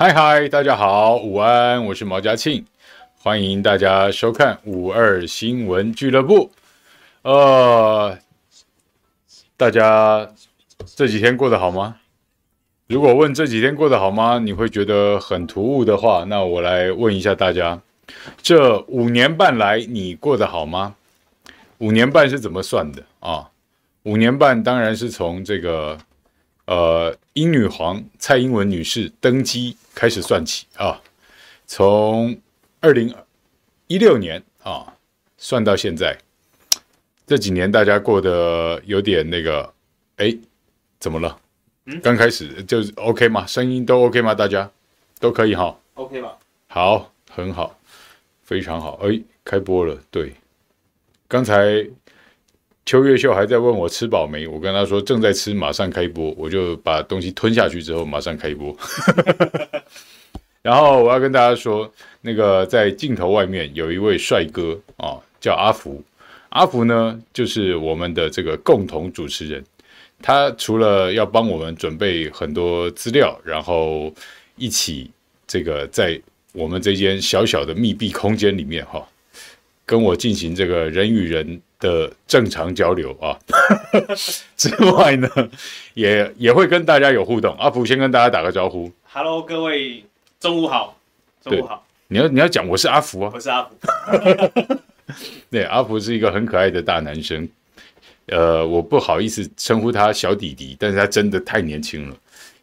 嗨嗨，大家好，午安，我是毛家庆，欢迎大家收看五二新闻俱乐部。呃，大家这几天过得好吗？如果问这几天过得好吗，你会觉得很突兀的话，那我来问一下大家：这五年半来你过得好吗？五年半是怎么算的啊？五年半当然是从这个呃英女皇蔡英文女士登基开始算起啊，从二零一六年啊算到现在，这几年大家过得有点那个，哎，怎么了？嗯，刚开始就是 OK 吗？声音都 OK 吗？大家都可以哈？OK 吧？好，很好，非常好。哎，开播了。对，刚才邱月秀还在问我吃饱没，我跟他说正在吃，马上开播，我就把东西吞下去之后马上开播。然后我要跟大家说，那个在镜头外面有一位帅哥啊，叫阿福。阿福呢，就是我们的这个共同主持人。他除了要帮我们准备很多资料，然后一起这个在我们这间小小的密闭空间里面哈，跟我进行这个人与人的正常交流啊 之外呢，也也会跟大家有互动。阿福先跟大家打个招呼，Hello，各位，中午好，中午好。你要你要讲我是阿福啊，我是阿福。对，阿福是一个很可爱的大男生。呃，我不好意思称呼他小弟弟，但是他真的太年轻了，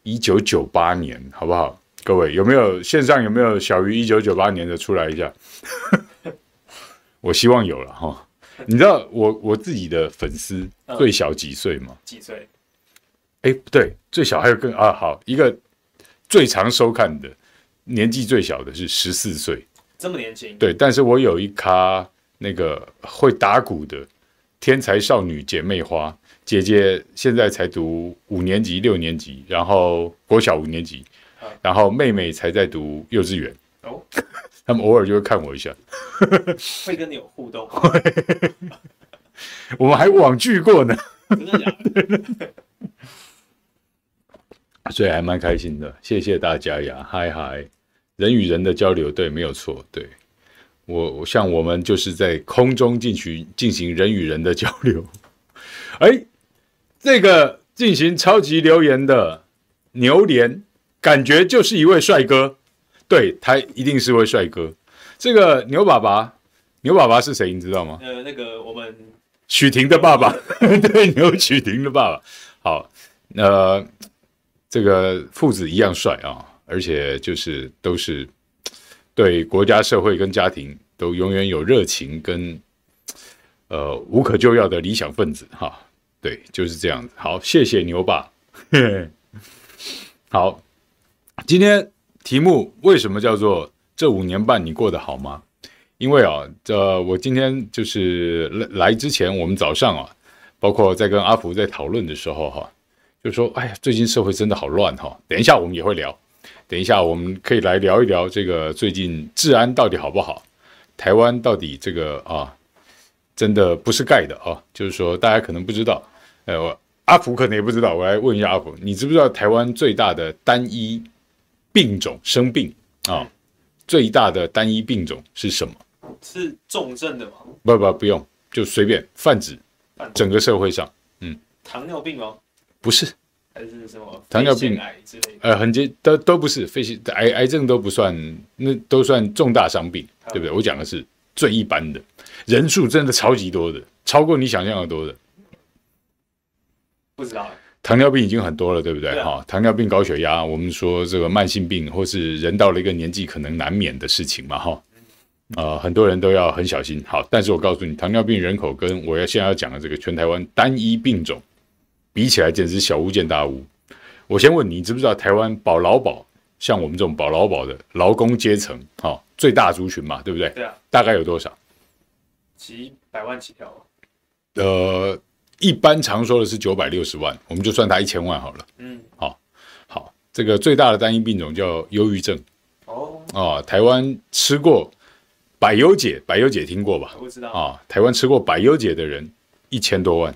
一九九八年，好不好？各位有没有线上有没有小于一九九八年的出来一下？我希望有了哈。你知道我我自己的粉丝最小几岁吗？几岁？哎，不对，最小还有更啊，好一个最常收看的年纪最小的是十四岁，这么年轻？对，但是我有一咖那个会打鼓的。天才少女姐妹花，姐姐现在才读五年级、六年级，然后国小五年级，然后妹妹才在读幼稚园。哦，他们偶尔就会看我一下，会跟你有互动。我们还网聚过呢，真的假的？所以还蛮开心的，谢谢大家呀！嗨嗨，人与人的交流，对，没有错，对。我像我们就是在空中进行进行人与人的交流，哎，这个进行超级留言的牛年，感觉就是一位帅哥，对，他一定是位帅哥。这个牛爸爸，牛爸爸是谁？你知道吗？呃，那个我们许婷的爸爸，对，牛许婷的爸爸。好，呃，这个父子一样帅啊，而且就是都是。对国家、社会跟家庭都永远有热情跟呃无可救药的理想分子哈，对，就是这样子。好，谢谢牛爸。好，今天题目为什么叫做这五年半你过得好吗？因为啊，这我今天就是来来之前，我们早上啊，包括在跟阿福在讨论的时候哈，就说哎呀，最近社会真的好乱哈。等一下我们也会聊。等一下，我们可以来聊一聊这个最近治安到底好不好？台湾到底这个啊，真的不是盖的啊，就是说大家可能不知道，呃，阿福可能也不知道，我来问一下阿福，你知不知道台湾最大的单一病种生病啊？最大的单一病种是什么？是重症的吗？不不不用，就随便泛指，整个社会上，嗯，糖尿病吗？不是。还是什么糖尿病之类的？呃，很接都都不是，肺腺癌癌症都不算，那都算重大伤病，对不对？我讲的是最一般的，人数真的超级多的，超过你想象的多的。不知道，糖尿病已经很多了，对不对？哈、啊，糖尿病、高血压，我们说这个慢性病，或是人到了一个年纪可能难免的事情嘛，哈。呃，很多人都要很小心。好，但是我告诉你，糖尿病人口跟我要现在要讲的这个全台湾单一病种。比起来简直是小巫见大巫。我先问你，你知不知道台湾保劳保像我们这种保劳保的劳工阶层，哈、哦，最大族群嘛，对不对？对啊。大概有多少？几百万起跳。呃，一般常说的是九百六十万，我们就算它一千万好了。嗯。好、哦，好，这个最大的单一病种叫忧郁症。哦。哦，台湾吃过百忧解，百忧解听过吧？我不知道。啊、哦，台湾吃过百忧解的人一千多万。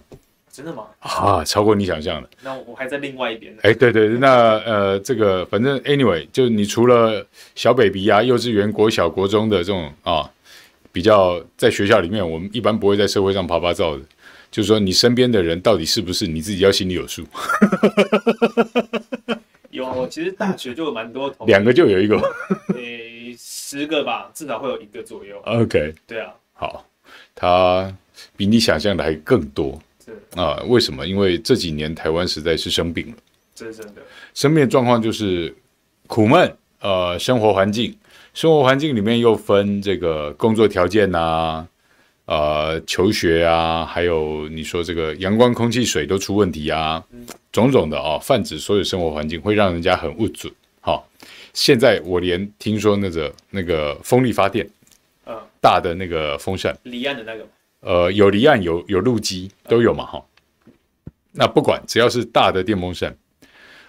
真的吗？啊，超过你想象的。那我还在另外一边。哎，对对，那呃，这个反正 anyway，就你除了小 baby 啊，幼稚园、国小、国中的这种啊，比较在学校里面，我们一般不会在社会上啪啪照的。就是说，你身边的人到底是不是你自己要心里有数。有，其实大学就有蛮多同学，两个就有一个，诶，十个吧，至少会有一个左右。OK，对啊，好，他比你想象的还更多。是啊，为什么？因为这几年台湾实在是生病了，真的，生病的状况就是苦闷。呃，生活环境，生活环境里面又分这个工作条件呐。呃，求学啊，还有你说这个阳光、空气、水都出问题啊，嗯、种种的啊、哦，泛指所有生活环境会让人家很不准。好、哦，现在我连听说那个那个风力发电，嗯，大的那个风扇，离岸的那个，呃，有离岸有有陆基都有嘛哈、嗯。那不管只要是大的电风扇，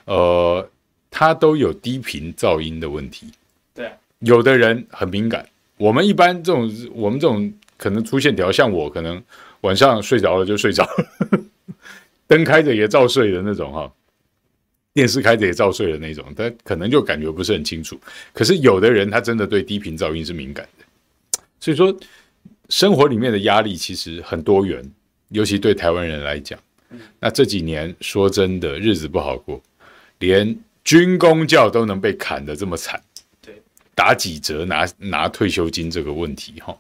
呃，它都有低频噪音的问题。对、啊，有的人很敏感，我们一般这种我们这种。可能出线条，像我可能晚上睡着了就睡着了，灯开着也照睡的那种哈，电视开着也照睡的那种，但可能就感觉不是很清楚。可是有的人他真的对低频噪音是敏感的，所以说生活里面的压力其实很多元，尤其对台湾人来讲，那这几年说真的日子不好过，连军公教都能被砍得这么惨，对，打几折拿拿退休金这个问题哈。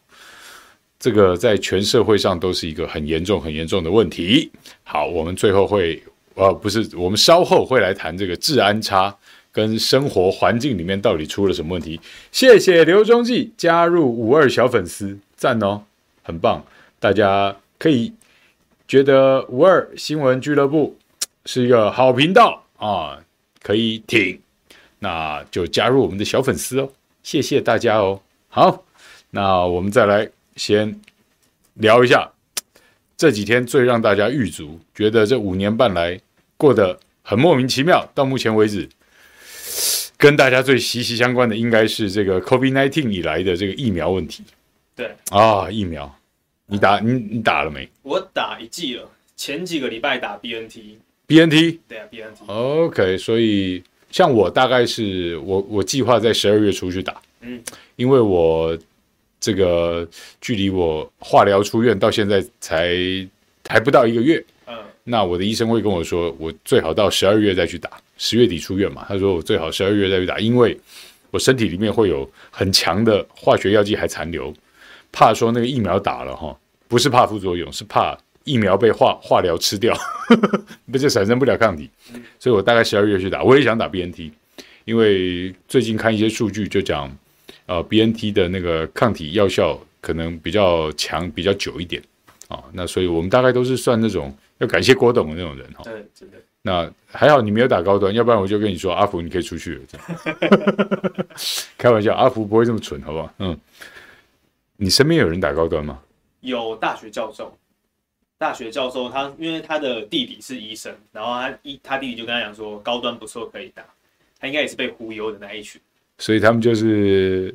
这个在全社会上都是一个很严重、很严重的问题。好，我们最后会，呃，不是，我们稍后会来谈这个治安差跟生活环境里面到底出了什么问题。谢谢刘中记加入五二小粉丝，赞哦，很棒。大家可以觉得五二新闻俱乐部是一个好频道啊，可以挺，那就加入我们的小粉丝哦。谢谢大家哦。好，那我们再来。先聊一下这几天最让大家郁卒，觉得这五年半来过得很莫名其妙。到目前为止，跟大家最息息相关的应该是这个 COVID-19 以来的这个疫苗问题。对啊，疫苗，你打你你打了没？我打一剂了，前几个礼拜打 BNT。BNT？对啊，BNT。OK，所以像我大概是我我计划在十二月初去打，嗯，因为我。这个距离我化疗出院到现在才还不到一个月，嗯，那我的医生会跟我说，我最好到十二月再去打，十月底出院嘛。他说我最好十二月再去打，因为我身体里面会有很强的化学药剂还残留，怕说那个疫苗打了哈，不是怕副作用，是怕疫苗被化化疗吃掉，不就产生不了抗体，所以我大概十二月去打。我也想打 BNT，因为最近看一些数据就讲。呃，BNT 的那个抗体药效可能比较强，比较久一点啊、哦。那所以我们大概都是算那种要感谢郭董的那种人哈。对，真的。那还好你没有打高端，要不然我就跟你说，阿福你可以出去了。这样 开玩笑，阿福不会这么蠢，好不好？嗯。你身边有人打高端吗？有大学教授，大学教授他因为他的弟弟是医生，然后他一他弟弟就跟他讲说高端不错可以打，他应该也是被忽悠的那一群。所以他们就是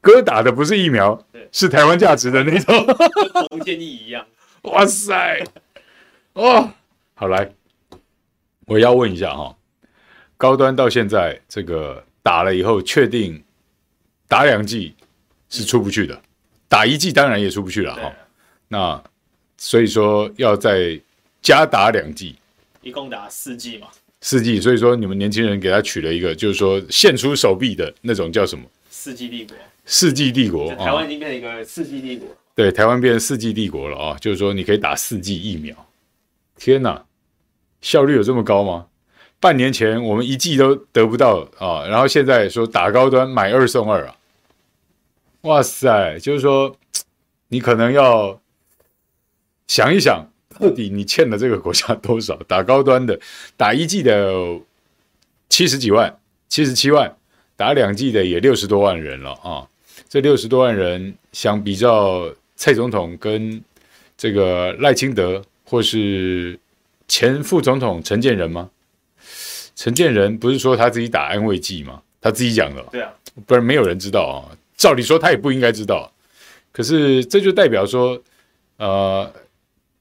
哥打的不是疫苗，是台湾价值的那种，跟洪建义一样。哇塞，哦，好来，我要问一下哈，高端到现在这个打了以后，确定打两剂是出不去的，打一剂当然也出不去了哈。那所以说要再加打两剂，一共打四剂嘛。四季，所以说你们年轻人给他取了一个，就是说献出手臂的那种叫什么？世纪帝国。世纪帝国，台湾已经变成一个世纪帝国。对，台湾变成世纪帝国了啊！就是说你可以打四季疫苗。天哪，效率有这么高吗？半年前我们一季都得不到啊，然后现在说打高端买二送二啊！哇塞，就是说你可能要想一想。到底你欠了这个国家多少？打高端的，打一季的七十几万，七十七万；打两季的也六十多万人了啊！这六十多万人，想比较蔡总统跟这个赖清德，或是前副总统陈建仁吗？陈建仁不是说他自己打安慰剂吗？他自己讲的。对啊，不然没有人知道啊。照理说他也不应该知道，可是这就代表说，呃。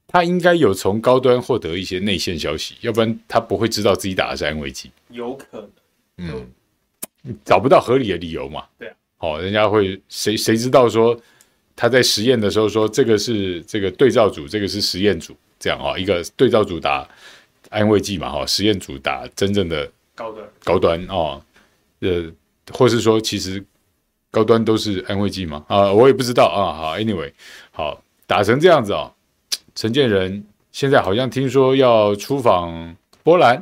他应该有从高端获得一些内线消息，要不然他不会知道自己打的是安慰剂。有可能，嗯，找不到合理的理由嘛？对啊，好，人家会谁谁知道说他在实验的时候说这个是这个对照组，这个是实验组，这样啊，一个对照组打安慰剂嘛，哈，实验组打真正的高端高端哦，呃，或是说其实高端都是安慰剂吗？啊，我也不知道啊。好，anyway，好，打成这样子啊。陈建仁现在好像听说要出访波兰，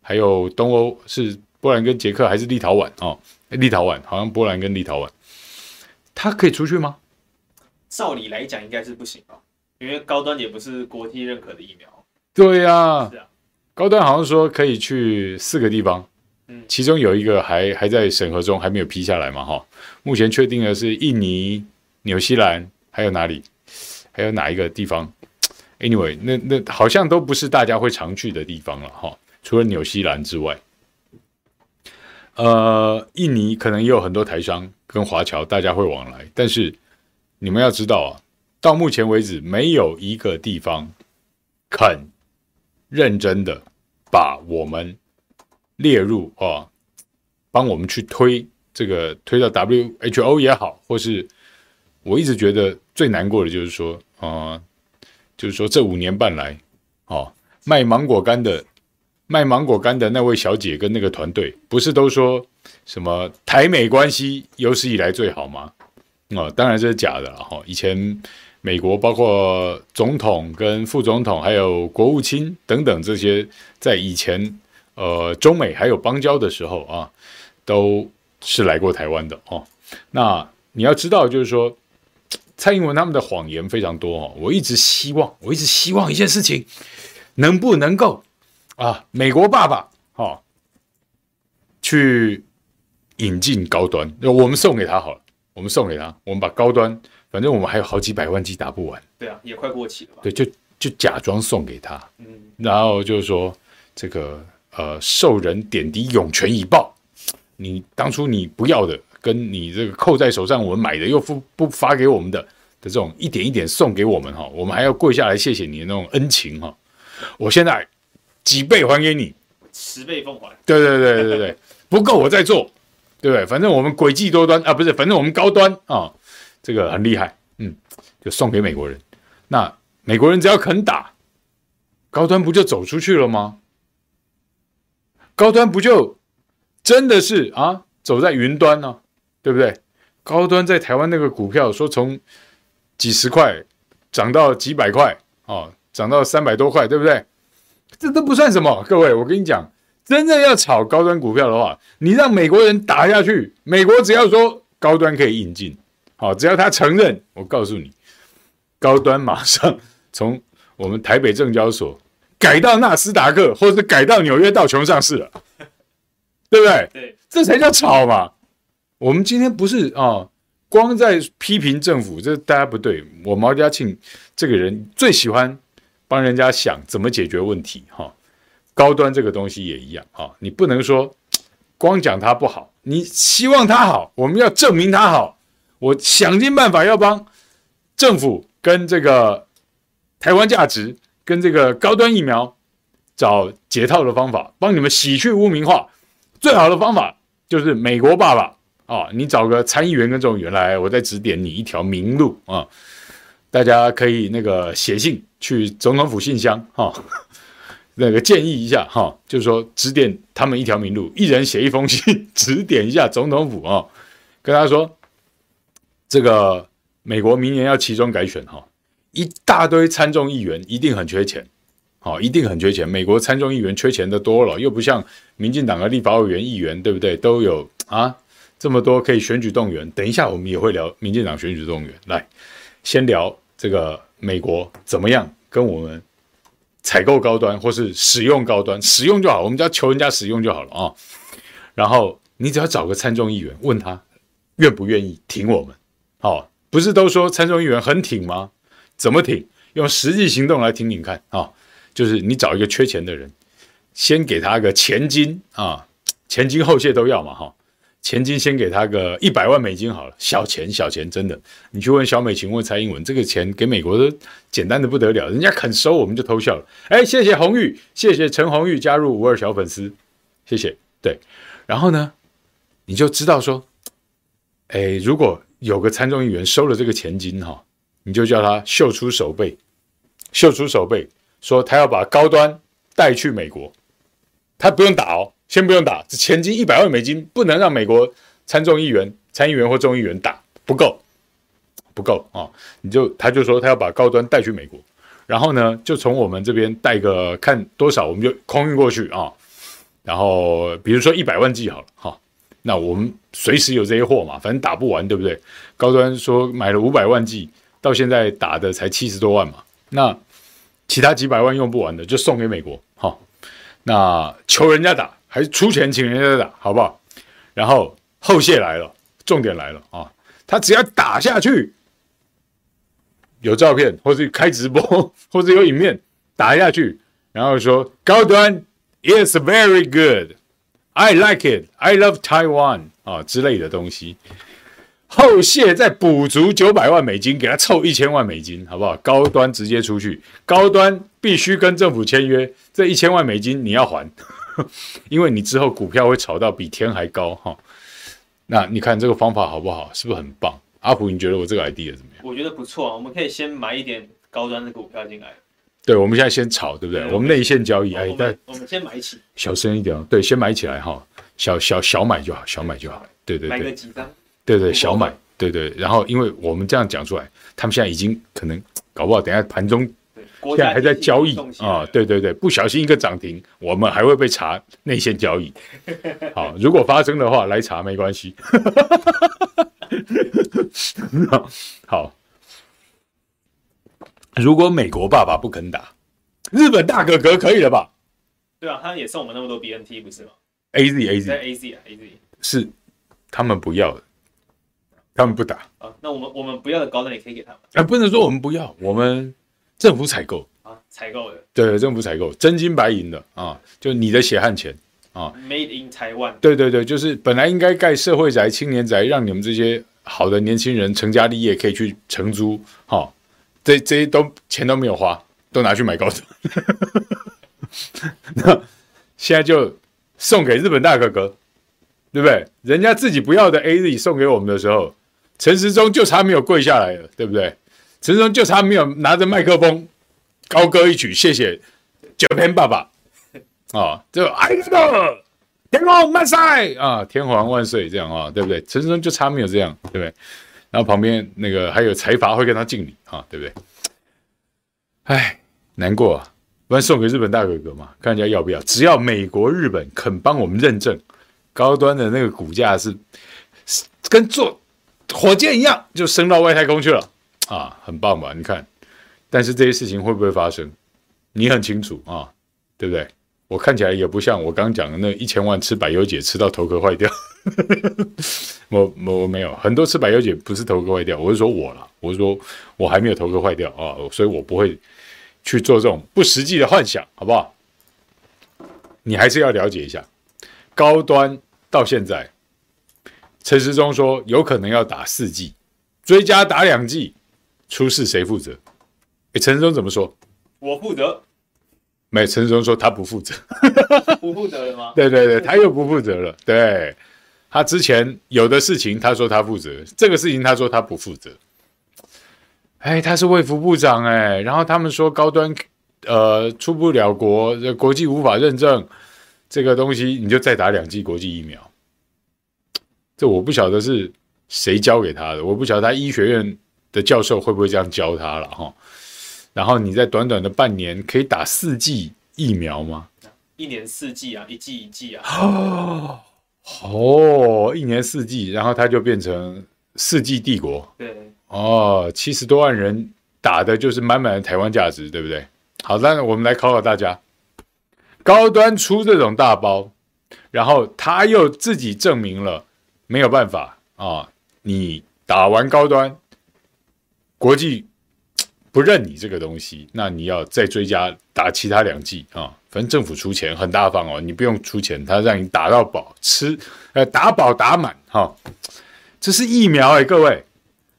还有东欧，是波兰跟捷克还是立陶宛哦？立陶宛好像波兰跟立陶宛，他可以出去吗？照理来讲应该是不行吧，因为高端也不是国际认可的疫苗。对呀、啊，是啊，高端好像说可以去四个地方，嗯，其中有一个还还在审核中，还没有批下来嘛，哈。目前确定的是印尼、纽西兰，还有哪里？还有哪一个地方？Anyway，那那好像都不是大家会常去的地方了哈，除了纽西兰之外，呃，印尼可能也有很多台商跟华侨，大家会往来。但是你们要知道啊，到目前为止，没有一个地方肯认真的把我们列入啊，帮我们去推这个推到 WHO 也好，或是我一直觉得最难过的就是说啊。就是说，这五年半来，哦，卖芒果干的卖芒果干的那位小姐跟那个团队，不是都说什么台美关系有史以来最好吗？哦，当然这是假的了哈。以前美国包括总统跟副总统，还有国务卿等等这些，在以前呃中美还有邦交的时候啊，都是来过台湾的哦。那你要知道，就是说。蔡英文他们的谎言非常多哦，我一直希望，我一直希望一件事情，能不能够啊，美国爸爸哦，去引进高端，我们送给他好了，我们送给他，我们把高端，反正我们还有好几百万剂打不完，对啊，也快过期了吧？对，就就假装送给他，嗯，然后就是说这个呃，受人点滴，涌泉以报，你当初你不要的。跟你这个扣在手上，我们买的又不不发给我们的的这种一点一点送给我们哈，我们还要跪下来谢谢你的那种恩情哈。我现在几倍还给你，十倍奉还。对对对对对，不够我再做，对不对？反正我们诡计多端啊，不是，反正我们高端啊，这个很厉害，嗯，就送给美国人。那美国人只要肯打，高端不就走出去了吗？高端不就真的是啊，走在云端呢？对不对？高端在台湾那个股票说从几十块涨到几百块哦，涨到三百多块，对不对？这都不算什么。各位，我跟你讲，真正要炒高端股票的话，你让美国人打下去，美国只要说高端可以引进，好，只要他承认，我告诉你，高端马上从我们台北证交所改到纳斯达克，或者是改到纽约道琼上市了，对不对？对，这才叫炒嘛。我们今天不是啊，光在批评政府，这大家不对。我毛家庆这个人最喜欢帮人家想怎么解决问题哈。高端这个东西也一样啊，你不能说光讲它不好，你希望它好，我们要证明它好。我想尽办法要帮政府跟这个台湾价值跟这个高端疫苗找解套的方法，帮你们洗去污名化。最好的方法就是美国爸爸。哦，你找个参议员跟众议员来，我再指点你一条明路啊！大家可以那个写信去总统府信箱哈，那个建议一下哈，就是说指点他们一条明路，一人写一封信指点一下总统府啊，跟他说这个美国明年要期中改选哈，一大堆参众议员一定很缺钱，好，一定很缺钱。美国参众议员缺钱的多了，又不像民进党的立法委员、议员，对不对？都有啊。这么多可以选举动员，等一下我们也会聊民进党选举动员。来，先聊这个美国怎么样跟我们采购高端或是使用高端，使用就好，我们只要求人家使用就好了啊。然后你只要找个参众议员，问他愿不愿意挺我们。好，不是都说参众议员很挺吗？怎么挺？用实际行动来挺挺看啊。就是你找一个缺钱的人，先给他个前金啊，前金后谢都要嘛哈。钱金先给他个一百万美金好了，小钱小钱，真的。你去问小美琴，问蔡英文，这个钱给美国都简单的不得了，人家肯收我们就偷笑了。哎，谢谢红玉，谢谢陈红玉加入五二小粉丝，谢谢。对，然后呢，你就知道说，哎，如果有个参众议员收了这个钱金哈，你就叫他秀出手背，秀出手背，说他要把高端带去美国，他不用打哦。先不用打，这钱金一百万美金不能让美国参众议员、参议员或众议员打，不够，不够啊、哦！你就他就说他要把高端带去美国，然后呢，就从我们这边带个看多少，我们就空运过去啊、哦。然后比如说一百万剂好了哈、哦，那我们随时有这些货嘛，反正打不完，对不对？高端说买了五百万剂，到现在打的才七十多万嘛，那其他几百万用不完的就送给美国哈、哦。那求人家打。还是出钱请人家打，好不好？然后后谢来了，重点来了啊！他只要打下去，有照片，或者开直播，或者有影片打下去，然后说高端 is very good, I like it, I love Taiwan 啊之类的东西。后谢再补足九百万美金，给他凑一千万美金，好不好？高端直接出去，高端必须跟政府签约，这一千万美金你要还。因为你之后股票会炒到比天还高哈，那你看这个方法好不好？是不是很棒？阿普，你觉得我这个 idea 怎么样？我觉得不错啊，我们可以先买一点高端的股票进来。对，我们现在先炒，对不对？对我们内线交易，哎，但我们先买起，小声一点哦。对，先买起来哈，小小小买就好，小买就好。对对对，买个几张？对对，小买，对对。然后，因为我们这样讲出来，他们现在已经可能搞不好，等下盘中。现在还在交易啊，对对对，不小心一个涨停，我们还会被查内线交易。好，如果发生的话，来查没关系。好，如果美国爸爸不肯打，日本大哥哥可以了吧？对啊，他也送我们那么多 BNT 不是吗？A Z A Z A Z 啊 A Z 是他们不要的，他们不打啊。那我们我们不要的高端也可以给他们啊，不能说我们不要，我们。政府采购。啊，采购的，对，政府采购真金白银的啊，就你的血汗钱啊，Made in Taiwan，对对对，就是本来应该盖社会宅、青年宅，让你们这些好的年轻人成家立业可以去承租，哈、啊，这这些都钱都没有花，都拿去买高层，那现在就送给日本大哥哥，对不对？人家自己不要的 AZ 送给我们的时候，陈时中就差没有跪下来了，对不对？陈松就差没有拿着麦克风高歌一曲，谢谢 Japan 爸爸啊，就哎呀，天皇万岁啊，天皇万岁这样啊，对不对？陈松就差没有这样，对不对？然后旁边那个还有财阀会跟他敬礼啊，对不对？哎，难过啊，不然送给日本大哥哥嘛，看人家要不要。只要美国、日本肯帮我们认证，高端的那个股价是跟坐火箭一样，就升到外太空去了。啊，很棒吧？你看，但是这些事情会不会发生？你很清楚啊，对不对？我看起来也不像我刚讲的那一千万吃百忧解吃到头壳坏掉。我我我没有很多吃百忧解不是头壳坏掉，我是说我啦，我是说我还没有头壳坏掉啊，所以我不会去做这种不实际的幻想，好不好？你还是要了解一下，高端到现在，陈时中说有可能要打四剂，追加打两剂。出事谁负责？哎，陈时中怎么说？我负责。没，陈时中说他不负责。不负责了吗？对对对，他又不负责了。对，他之前有的事情他说他负责，这个事情他说他不负责。哎，他是卫福部长哎，然后他们说高端呃出不了国，国际无法认证这个东西，你就再打两剂国际疫苗。这我不晓得是谁教给他的，我不晓得他医学院。的教授会不会这样教他了哈？然后你在短短的半年可以打四剂疫苗吗？一年四季啊，一季一季啊。哦，哦，一年四季，然后它就变成四季帝国。对。哦，七十多万人打的就是满满的台湾价值，对不对？好，那我们来考考大家：高端出这种大包，然后他又自己证明了没有办法啊，你打完高端。国际不认你这个东西，那你要再追加打其他两剂啊，反正政府出钱很大方哦，你不用出钱，他让你打到饱，吃呃打饱打满哈。这是疫苗哎，各位，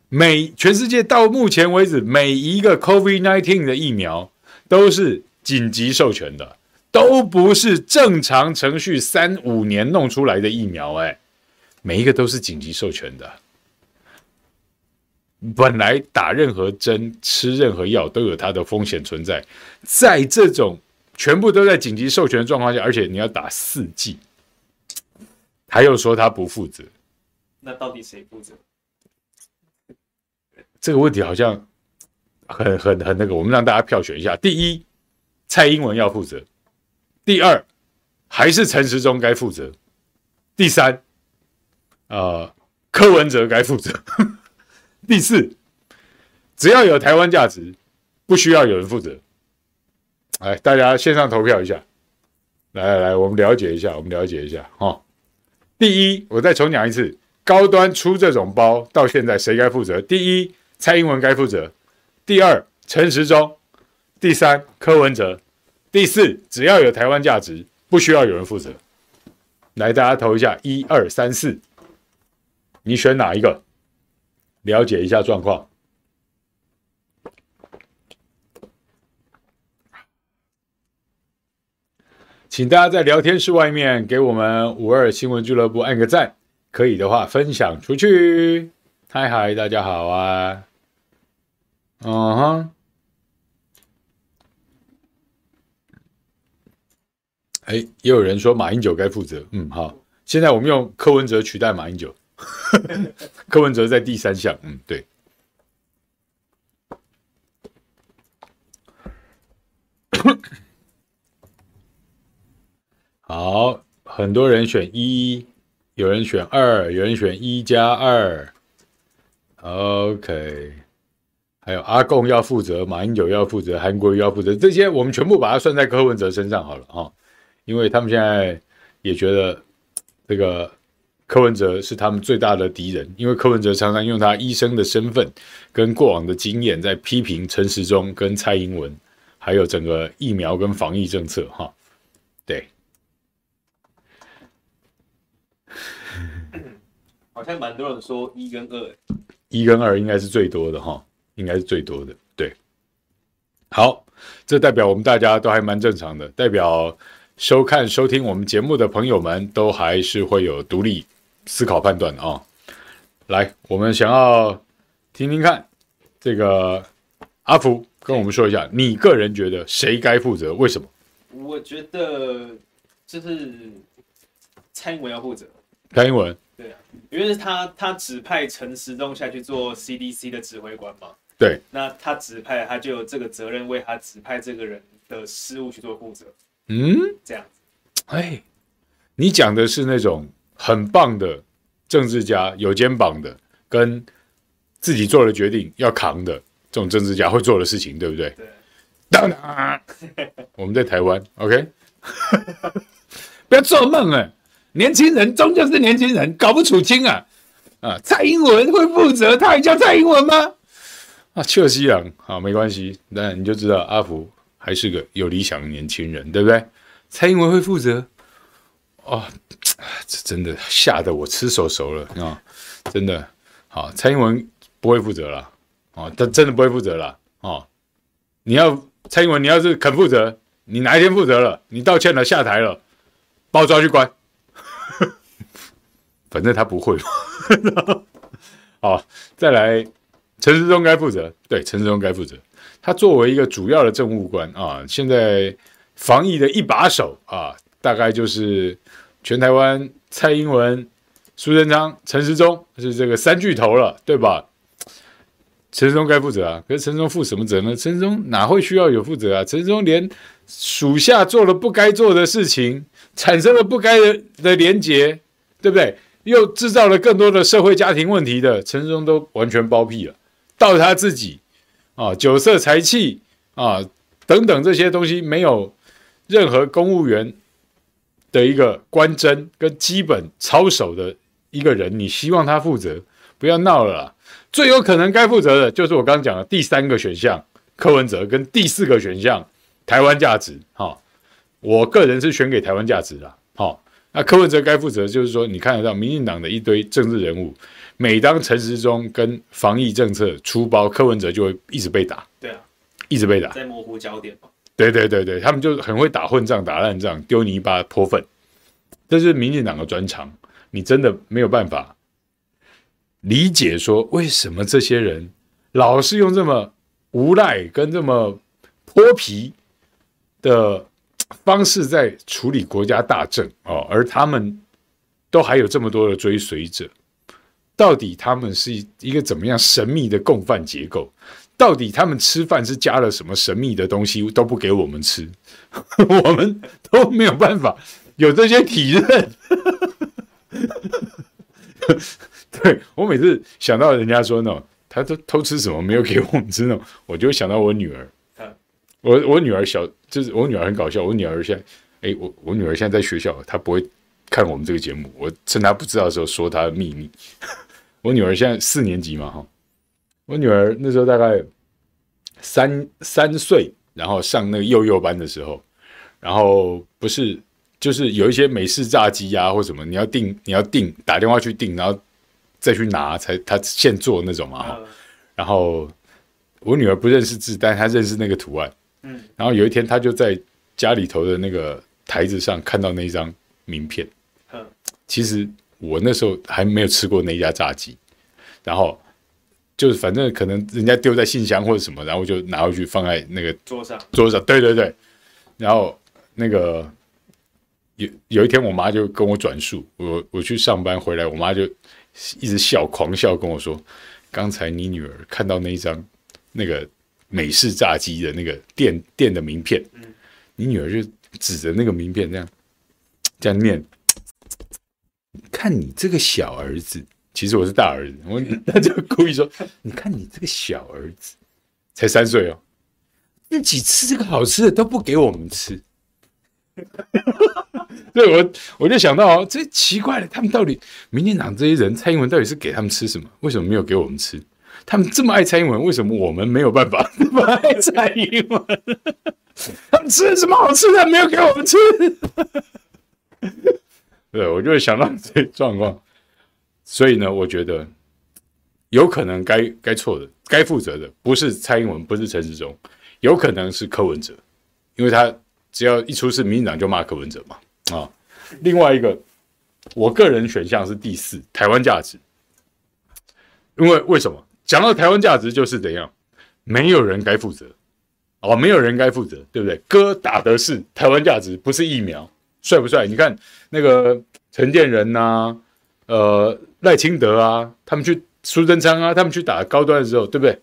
每全世界到目前为止每一个 COVID nineteen 的疫苗都是紧急授权的，都不是正常程序三五年弄出来的疫苗哎，每一个都是紧急授权的。本来打任何针、吃任何药都有它的风险存在，在这种全部都在紧急授权的状况下，而且你要打四剂，还有说他不负责，那到底谁负责？这个问题好像很很很那个，我们让大家票选一下：第一，蔡英文要负责；第二，还是陈时中该负责；第三，呃，柯文哲该负责。第四，只要有台湾价值，不需要有人负责。来，大家线上投票一下。来来来，我们了解一下，我们了解一下哈。第一，我再重讲一次，高端出这种包到现在谁该负责？第一，蔡英文该负责；第二，陈时中；第三，柯文哲；第四，只要有台湾价值，不需要有人负责。来，大家投一下，一二三四，你选哪一个？了解一下状况，请大家在聊天室外面给我们五二新闻俱乐部按个赞，可以的话分享出去。嗨嗨，大家好啊！嗯哼，哎，也有人说马英九该负责。嗯，好，现在我们用柯文哲取代马英九。柯文哲在第三项，嗯，对。好，很多人选一，有人选二，有人选一加二。OK，还有阿贡要负责，马英九要负责，韩国瑜要负责，这些我们全部把它算在柯文哲身上好了哈，因为他们现在也觉得这个。柯文哲是他们最大的敌人，因为柯文哲常常用他医生的身份跟过往的经验在批评陈时中跟蔡英文，还有整个疫苗跟防疫政策。哈，对，好像蛮多人说一跟二，一跟二应该是最多的哈，应该是最多的。对，好，这代表我们大家都还蛮正常的，代表收看收听我们节目的朋友们都还是会有独立。思考判断啊、哦，来，我们想要听听看，这个阿福跟我们说一下，你个人觉得谁该负责？为什么？我觉得就是蔡英文要负责。蔡英文？对啊，因为他他指派陈时中下去做 CDC 的指挥官嘛。对。那他指派，他就有这个责任为他指派这个人的失误去做负责。嗯，这样子。哎，你讲的是那种。很棒的政治家，有肩膀的，跟自己做了决定要扛的这种政治家会做的事情，对不对？对。当然，我们在台湾，OK，不要做梦啊！年轻人终究是年轻人，搞不出清啊！啊，蔡英文会负责，他还叫蔡英文吗？啊，切尔西人，好，没关系，那你就知道阿福还是个有理想的年轻人，对不对？蔡英文会负责。哦，这真的吓得我吃手熟了啊、真的，好，蔡英文不会负责了哦，他真的不会负责了哦。你要蔡英文，你要是肯负责，你哪一天负责了，你道歉了，下台了，把我抓去关。反正他不会。好，再来，陈时中该负责，对，陈时中该负责。他作为一个主要的政务官啊，现在防疫的一把手啊，大概就是。全台湾，蔡英文、苏贞昌、陈时中是这个三巨头了，对吧？陈时中该负责啊，可是陈时中负什么责呢？陈时中哪会需要有负责啊？陈时中连属下做了不该做的事情，产生了不该的的连结，对不对？又制造了更多的社会家庭问题的，陈时中都完全包庇了。到他自己啊，酒色财气啊等等这些东西，没有任何公务员。的一个关箴跟基本操守的一个人，你希望他负责？不要闹了啦！最有可能该负责的就是我刚刚讲的第三个选项柯文哲，跟第四个选项台湾价值。哈，我个人是选给台湾价值啦。好、哦，那柯文哲该负责，就是说你看得到民进党的一堆政治人物，每当陈时中跟防疫政策出包，柯文哲就会一直被打。对啊，一直被打，在模糊焦点嘛。对对对对，他们就很会打混战、打烂仗、丢泥巴、泼粪，这是民进党的专长。你真的没有办法理解说，为什么这些人老是用这么无赖跟这么泼皮的方式在处理国家大政哦，而他们都还有这么多的追随者，到底他们是一个怎么样神秘的共犯结构？到底他们吃饭是加了什么神秘的东西都不给我们吃，我们都没有办法有这些体认。对，我每次想到人家说那种他都偷吃什么没有给我们吃呢，我就想到我女儿。我我女儿小，就是我女儿很搞笑。我女儿现在，哎，我我女儿现在在学校，她不会看我们这个节目。我趁她不知道的时候说她的秘密。我女儿现在四年级嘛，哈。我女儿那时候大概三三岁，然后上那个幼幼班的时候，然后不是就是有一些美式炸鸡呀、啊、或什么，你要订你要订打电话去订，然后再去拿才他现做那种嘛。然后我女儿不认识字，但她认识那个图案。嗯。然后有一天，她就在家里头的那个台子上看到那一张名片。嗯。其实我那时候还没有吃过那家炸鸡，然后。就是反正可能人家丢在信箱或者什么，然后就拿回去放在那个桌上。桌上，对对对。然后那个有有一天，我妈就跟我转述，我我去上班回来，我妈就一直笑，狂笑跟我说：“刚才你女儿看到那一张那个美式炸鸡的那个店店的名片，你女儿就指着那个名片这样这样念，看你这个小儿子。”其实我是大儿子，我 他就故意说：“你看你这个小儿子，才三岁哦，自己吃这个好吃的都不给我们吃。”对，我我就想到哦，这奇怪了，他们到底民进党这些人，蔡英文到底是给他们吃什么？为什么没有给我们吃？他们这么爱蔡英文，为什么我们没有办法 那么爱蔡英文？他们吃了什么好吃的没有给我们吃？对，我就会想到这状况。所以呢，我觉得有可能该该错的、该负责的不是蔡英文，不是陈时中，有可能是柯文哲，因为他只要一出事，民进党就骂柯文哲嘛。啊，另外一个，我个人选项是第四，台湾价值。因为为什么讲到台湾价值就是怎样，没有人该负责哦，没有人该负责，对不对？哥打的是台湾价值，不是疫苗，帅不帅？你看那个陈建仁呐、呃。赖清德啊，他们去苏贞昌啊，他们去打高端的时候，对不对？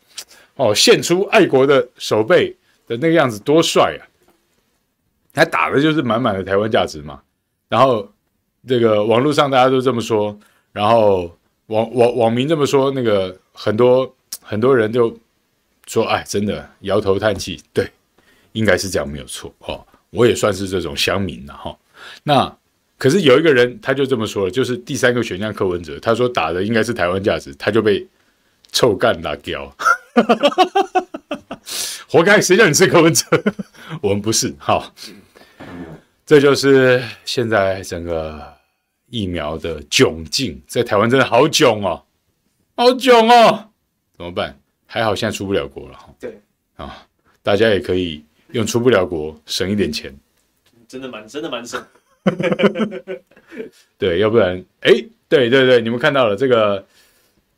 哦，献出爱国的手背的那个样子多帅啊！他打的就是满满的台湾价值嘛。然后这个网络上大家都这么说，然后网网网民这么说，那个很多很多人就说：“哎，真的摇头叹气。”对，应该是这样，没有错哦。我也算是这种乡民了哈。那。可是有一个人，他就这么说了，就是第三个选项柯文哲，他说打的应该是台湾价值，他就被臭干打掉，活该！谁叫你是柯文哲？我们不是，好，这就是现在整个疫苗的窘境，在台湾真的好囧哦，好囧哦，怎么办？还好现在出不了国了，对啊，大家也可以用出不了国省一点钱，真的蛮真的蛮省。对，要不然，哎，对对对，你们看到了这个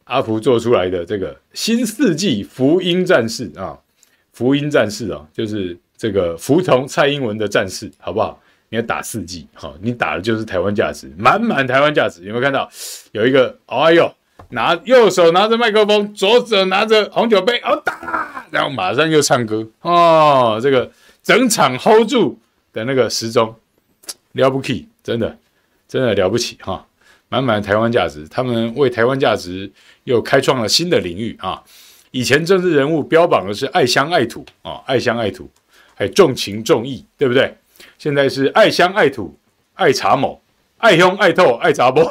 阿福做出来的这个新世纪福音战士啊，福音战士啊，就是这个服从蔡英文的战士，好不好？你要打四季，好，你打的就是台湾价值，满满台湾价值。有没有看到有一个？哎呦，拿右手拿着麦克风，左手拿着红酒杯，哦打，然后马上又唱歌哦，这个整场 hold 住的那个时钟。了不起，真的，真的了不起哈！满满的台湾价值，他们为台湾价值又开创了新的领域啊！以前政治人物标榜的是爱乡爱土啊，爱乡爱土，还重情重义，对不对？现在是爱乡爱土，爱查某，爱乡爱透，爱查某，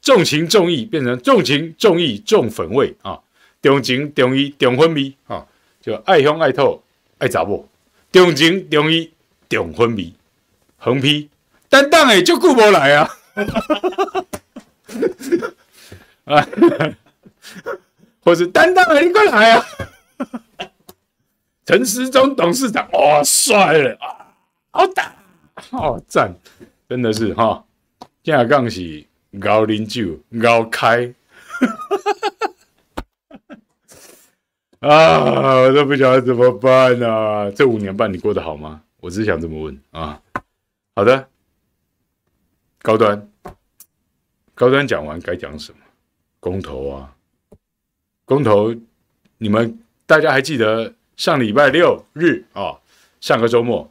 重情重义变成重情重义重粉味啊！重情重义重昏迷啊！就爱乡爱透，爱查某，重情重义重昏迷。横批担当哎，就顾不来啊！啊，或是担当哎，你过来啊！陈时中董事长，哇，帅了啊，好打，好赞，真的是哈，下杠是高啉酒高开，啊，我都不晓得怎么办啊！这五年半你过得好吗？我只想这么问啊。好的，高端，高端讲完该讲什么？公投啊，公投，你们大家还记得？上礼拜六日啊，上个周末，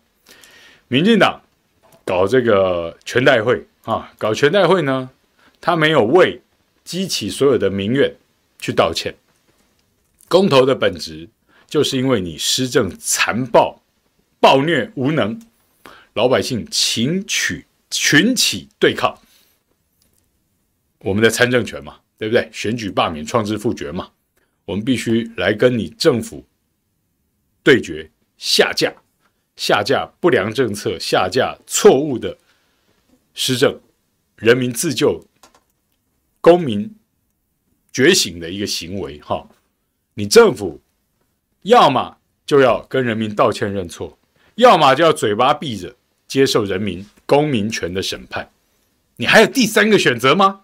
民进党搞这个全代会啊，搞全代会呢，他没有为激起所有的民怨去道歉。公投的本质就是因为你施政残暴、暴虐无能，老百姓群起群起对抗我们的参政权嘛，对不对？选举罢免、创制复决嘛，我们必须来跟你政府。对决下架，下架不良政策，下架错误的施政，人民自救、公民觉醒的一个行为。哈，你政府要么就要跟人民道歉认错，要么就要嘴巴闭着接受人民公民权的审判。你还有第三个选择吗？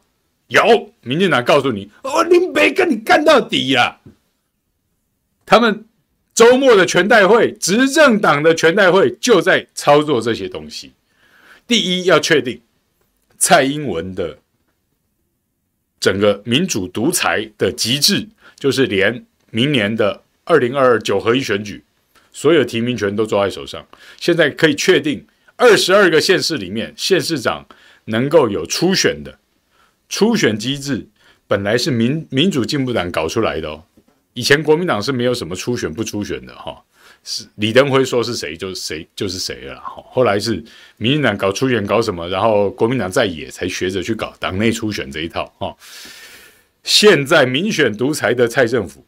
有，民进党告诉你：哦，林北跟你干到底呀！他们。周末的全代会，执政党的全代会就在操作这些东西。第一，要确定蔡英文的整个民主独裁的极致，就是连明年的二零二二九合一选举，所有提名权都抓在手上。现在可以确定，二十二个县市里面，县市长能够有初选的初选机制，本来是民民主进步党搞出来的哦。以前国民党是没有什么初选不初选的哈，是李登辉说是谁就是谁就是谁了哈。后来是民进党搞初选搞什么，然后国民党在野才学着去搞党内初选这一套哈。现在民选独裁的蔡政府，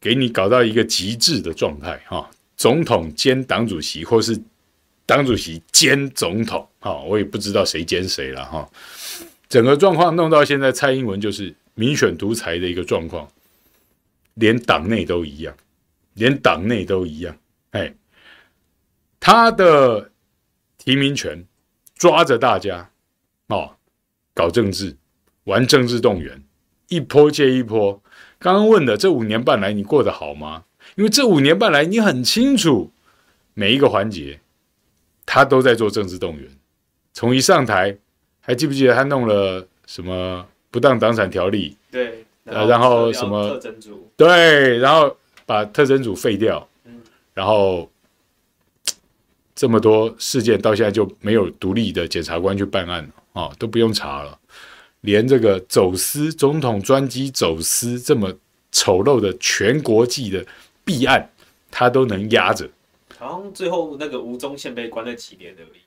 给你搞到一个极致的状态哈，总统兼党主席或是党主席兼总统哈，我也不知道谁兼谁了哈。整个状况弄到现在，蔡英文就是民选独裁的一个状况。连党内都一样，连党内都一样，哎，他的提名权抓着大家哦，搞政治，玩政治动员，一波接一波。刚刚问的这五年半来你过得好吗？因为这五年半来你很清楚每一个环节，他都在做政治动员。从一上台，还记不记得他弄了什么不当党产条例？对。呃，然后什么特征组？对，然后把特征组废掉，嗯，然后这么多事件到现在就没有独立的检察官去办案啊，哦，都不用查了，连这个走私总统专机走私这么丑陋的全国际的弊案，他都能压着。好像最后那个吴宗宪被关了几年而已，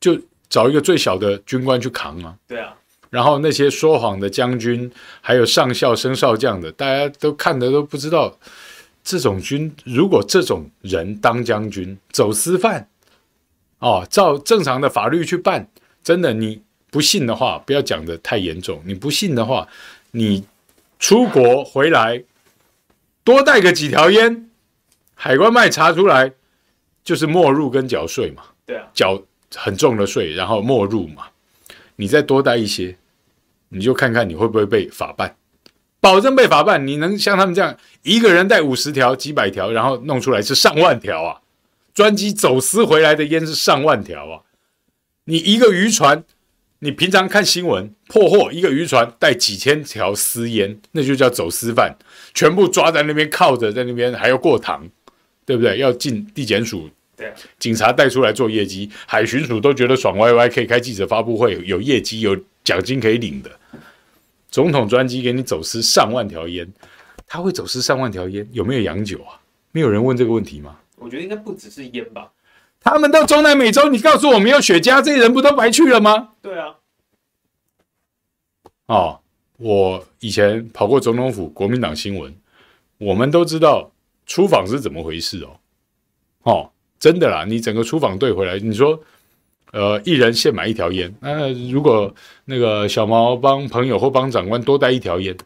就找一个最小的军官去扛嘛。对啊。然后那些说谎的将军，还有上校升少将的，大家都看的都不知道，这种军如果这种人当将军，走私犯，哦，照正常的法律去办，真的你不信的话，不要讲的太严重。你不信的话，你出国回来多带个几条烟，海关卖查出来就是没入跟缴税嘛，对啊，缴很重的税，然后没入嘛，你再多带一些。你就看看你会不会被法办，保证被法办。你能像他们这样一个人带五十条、几百条，然后弄出来是上万条啊？专机走私回来的烟是上万条啊！你一个渔船，你平常看新闻破获一个渔船带几千条私烟，那就叫走私犯，全部抓在那边靠着，在那边还要过堂，对不对？要进地检署，对，警察带出来做业绩，海巡署都觉得爽歪歪，可以开记者发布会，有业绩，有奖金可以领的。总统专机给你走私上万条烟，他会走私上万条烟，有没有洋酒啊？没有人问这个问题吗？我觉得应该不只是烟吧。他们到中南美洲，你告诉我没有雪茄，这些人不都白去了吗？对啊。哦，我以前跑过总统府国民党新闻，我们都知道出访是怎么回事哦。哦，真的啦，你整个出访队回来，你说呃，一人限买一条烟。那、呃、如果那个小毛帮朋友或帮长官多带一条烟，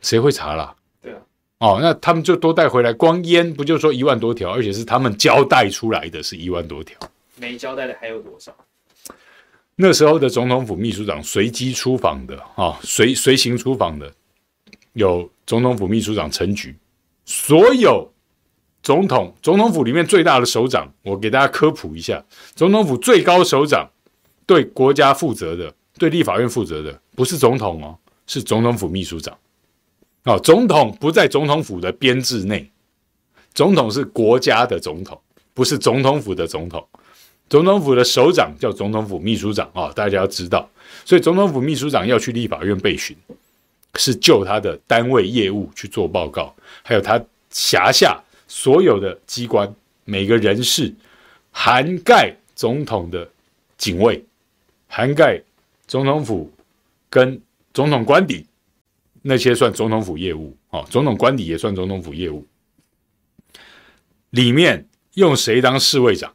谁会查啦？对啊。哦，那他们就多带回来，光烟不就说一万多条，而且是他们交代出来的是一万多条。没交代的还有多少？那时候的总统府秘书长随机出访的啊，随随行出访的有总统府秘书长陈菊，所有。总统总统府里面最大的首长，我给大家科普一下：总统府最高首长对国家负责的，对立法院负责的，不是总统哦，是总统府秘书长。哦，总统不在总统府的编制内，总统是国家的总统，不是总统府的总统。总统府的首长叫总统府秘书长啊，大家要知道。所以总统府秘书长要去立法院备询，是就他的单位业务去做报告，还有他辖下。所有的机关，每个人事，涵盖总统的警卫，涵盖总统府跟总统官邸，那些算总统府业务哦。总统官邸也算总统府业务。里面用谁当侍卫长？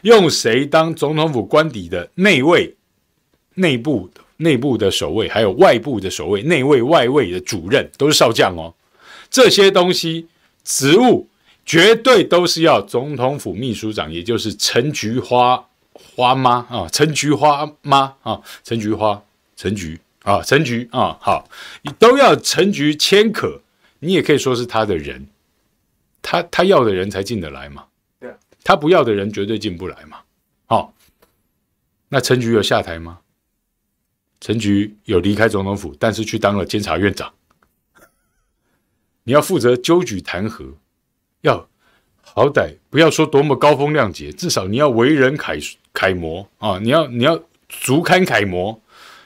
用谁当总统府官邸的内卫、内部、内部的守卫，还有外部的守卫，内卫、外卫的主任都是少将哦。这些东西。职务绝对都是要总统府秘书长，也就是陈菊花花妈啊，陈菊花妈啊，陈菊花陈菊啊，陈菊啊，好，你都要陈菊签可，你也可以说是他的人，他他要的人才进得来嘛，对，他不要的人绝对进不来嘛，好，那陈菊有下台吗？陈菊有离开总统府，但是去当了监察院长。你要负责纠举弹劾，要好歹不要说多么高风亮节，至少你要为人楷楷模啊！你要你要足堪楷模，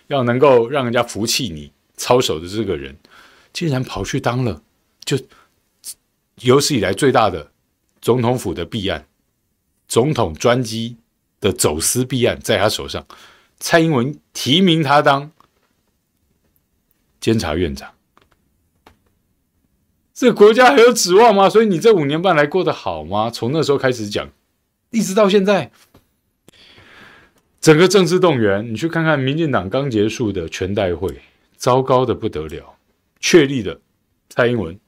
要能够让人家服气你操守的这个人，竟然跑去当了，就有史以来最大的总统府的弊案，总统专机的走私弊案在他手上，蔡英文提名他当监察院长。这个国家还有指望吗？所以你这五年半来过得好吗？从那时候开始讲，一直到现在，整个政治动员，你去看看民进党刚结束的全代会，糟糕的不得了。确立的蔡英文，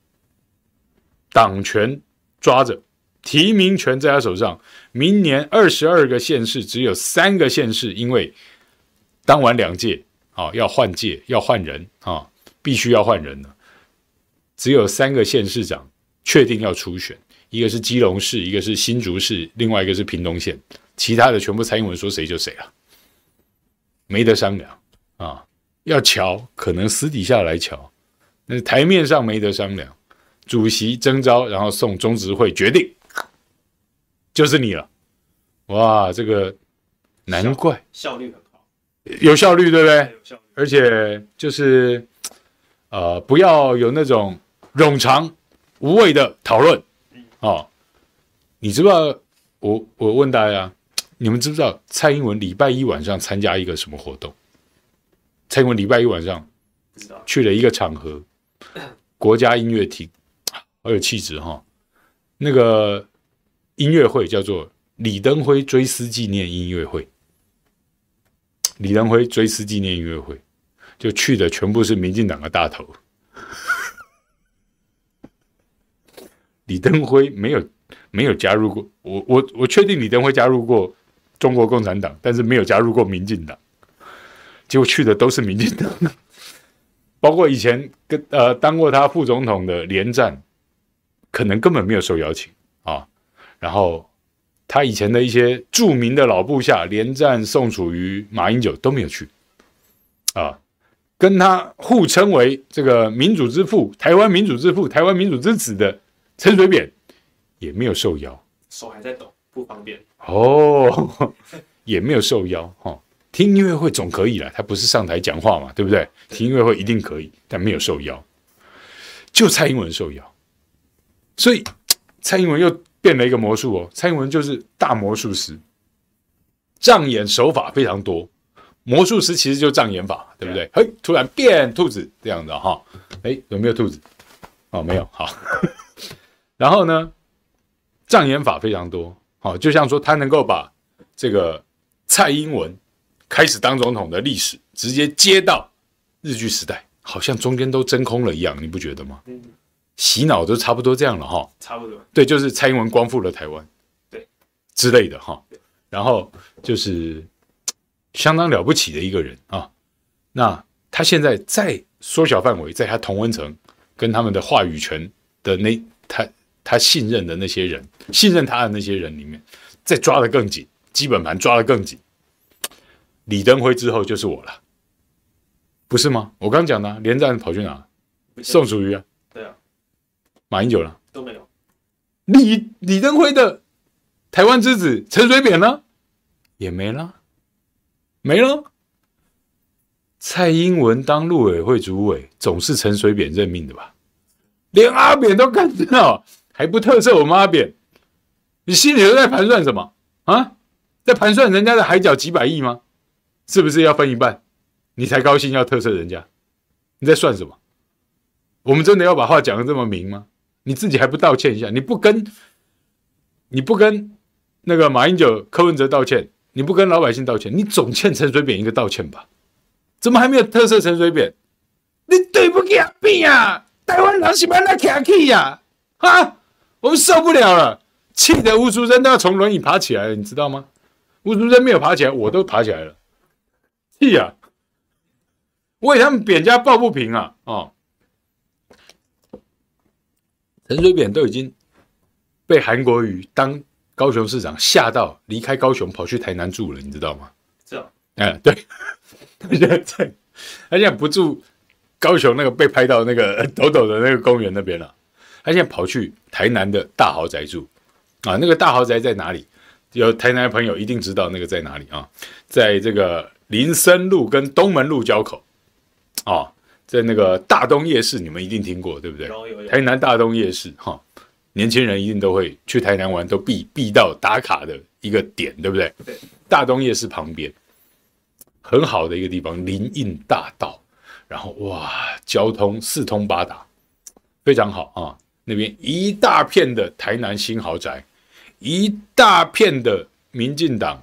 党权抓着，提名权在他手上。明年二十二个县市，只有三个县市，因为当完两届啊，要换届，要换人啊，必须要换人了。只有三个县市长确定要初选，一个是基隆市，一个是新竹市，另外一个是屏东县，其他的全部蔡英文说谁就谁了，没得商量啊！要瞧可能私底下来瞧，那台面上没得商量。主席征召，然后送中执会决定，就是你了。哇，这个难怪效，率很好，有效率对不对？而且就是呃，不要有那种。冗长无谓的讨论，哦，你知不知道？我我问大家，你们知不知道蔡英文礼拜一晚上参加一个什么活动？蔡英文礼拜一晚上去了一个场合，国家音乐厅，好有气质哈、哦。那个音乐会叫做李登辉追思纪念音乐会，李登辉追思纪念音乐会，就去的全部是民进党的大头。李登辉没有没有加入过，我我我确定李登辉加入过中国共产党，但是没有加入过民进党。结果去的都是民进党，包括以前跟呃当过他副总统的连战，可能根本没有受邀请啊。然后他以前的一些著名的老部下，连战、宋楚瑜、马英九都没有去啊。跟他互称为这个民主之父、台湾民主之父、台湾民主之子的。陈水扁也没有受邀，手还在抖，不方便哦，也没有受邀哈、哦。听音乐会总可以了，他不是上台讲话嘛，对不对？听音乐会一定可以，但没有受邀，就蔡英文受邀，所以蔡英文又变了一个魔术哦。蔡英文就是大魔术师，障眼手法非常多。魔术师其实就障眼法，对不对？嘿，突然变兔子这样的哈，哎，有没有兔子？哦，没有，好。然后呢，障眼法非常多，好，就像说他能够把这个蔡英文开始当总统的历史，直接接到日据时代，好像中间都真空了一样，你不觉得吗？嗯，洗脑都差不多这样了哈，差不多。对，就是蔡英文光复了台湾，对之类的哈。然后就是相当了不起的一个人啊。那他现在再缩小范围，在他同温层跟他们的话语权的那他他信任的那些人，信任他的那些人里面，再抓得更紧，基本盘抓得更紧。李登辉之后就是我了，不是吗？我刚讲的连战跑去哪？宋楚瑜啊，马英九了都没有。李李登辉的台湾之子陈水扁呢？也没了，没了。蔡英文当陆委会主委，总是陈水扁任命的吧？连阿扁都干到，还不特赦我们阿扁？你心里都在盘算什么啊？在盘算人家的海角几百亿吗？是不是要分一半？你才高兴要特赦人家？你在算什么？我们真的要把话讲的这么明吗？你自己还不道歉一下？你不跟，你不跟那个马英九、柯文哲道歉？你不跟老百姓道歉，你总欠陈水扁一个道歉吧？怎么还没有特色陈水扁？你对不起阿扁啊！台湾人是不是那客气呀？啊，我们受不了了，气得吴淑珍都要从轮椅爬起来了，你知道吗？吴淑珍没有爬起来，我都爬起来了，气呀！为他们扁家抱不平啊！哦，陈水扁都已经被韩国瑜当。高雄市长吓到离开高雄，跑去台南住了，你知道吗？是啊，哎，对，他现在在，他现在不住高雄那个被拍到那个抖抖的那个公园那边了，他现在跑去台南的大豪宅住啊。那个大豪宅在哪里？有台南的朋友一定知道那个在哪里啊？在这个林森路跟东门路交口啊，在那个大东夜市，你们一定听过，对不对？台南大东夜市哈。年轻人一定都会去台南玩，都必必到打卡的一个点，对不对？对。大东夜市旁边，很好的一个地方，林荫大道，然后哇，交通四通八达，非常好啊。那边一大片的台南新豪宅，一大片的民进党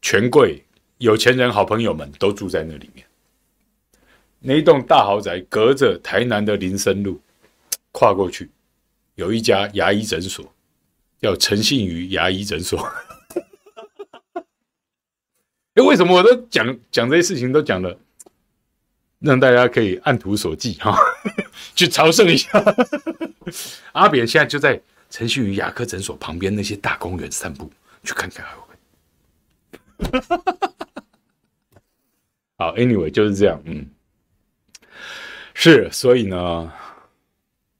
权贵、有钱人、好朋友们都住在那里面。那一栋大豪宅隔着台南的林森路，跨过去。有一家牙医诊所，叫陈信瑜牙医诊所。哎，为什么我都讲讲这些事情都讲了，让大家可以按图索骥哈，去朝圣一下。阿扁现在就在陈信瑜牙科诊所旁边那些大公园散步，去看看。好，Anyway 就是这样，嗯，是，所以呢。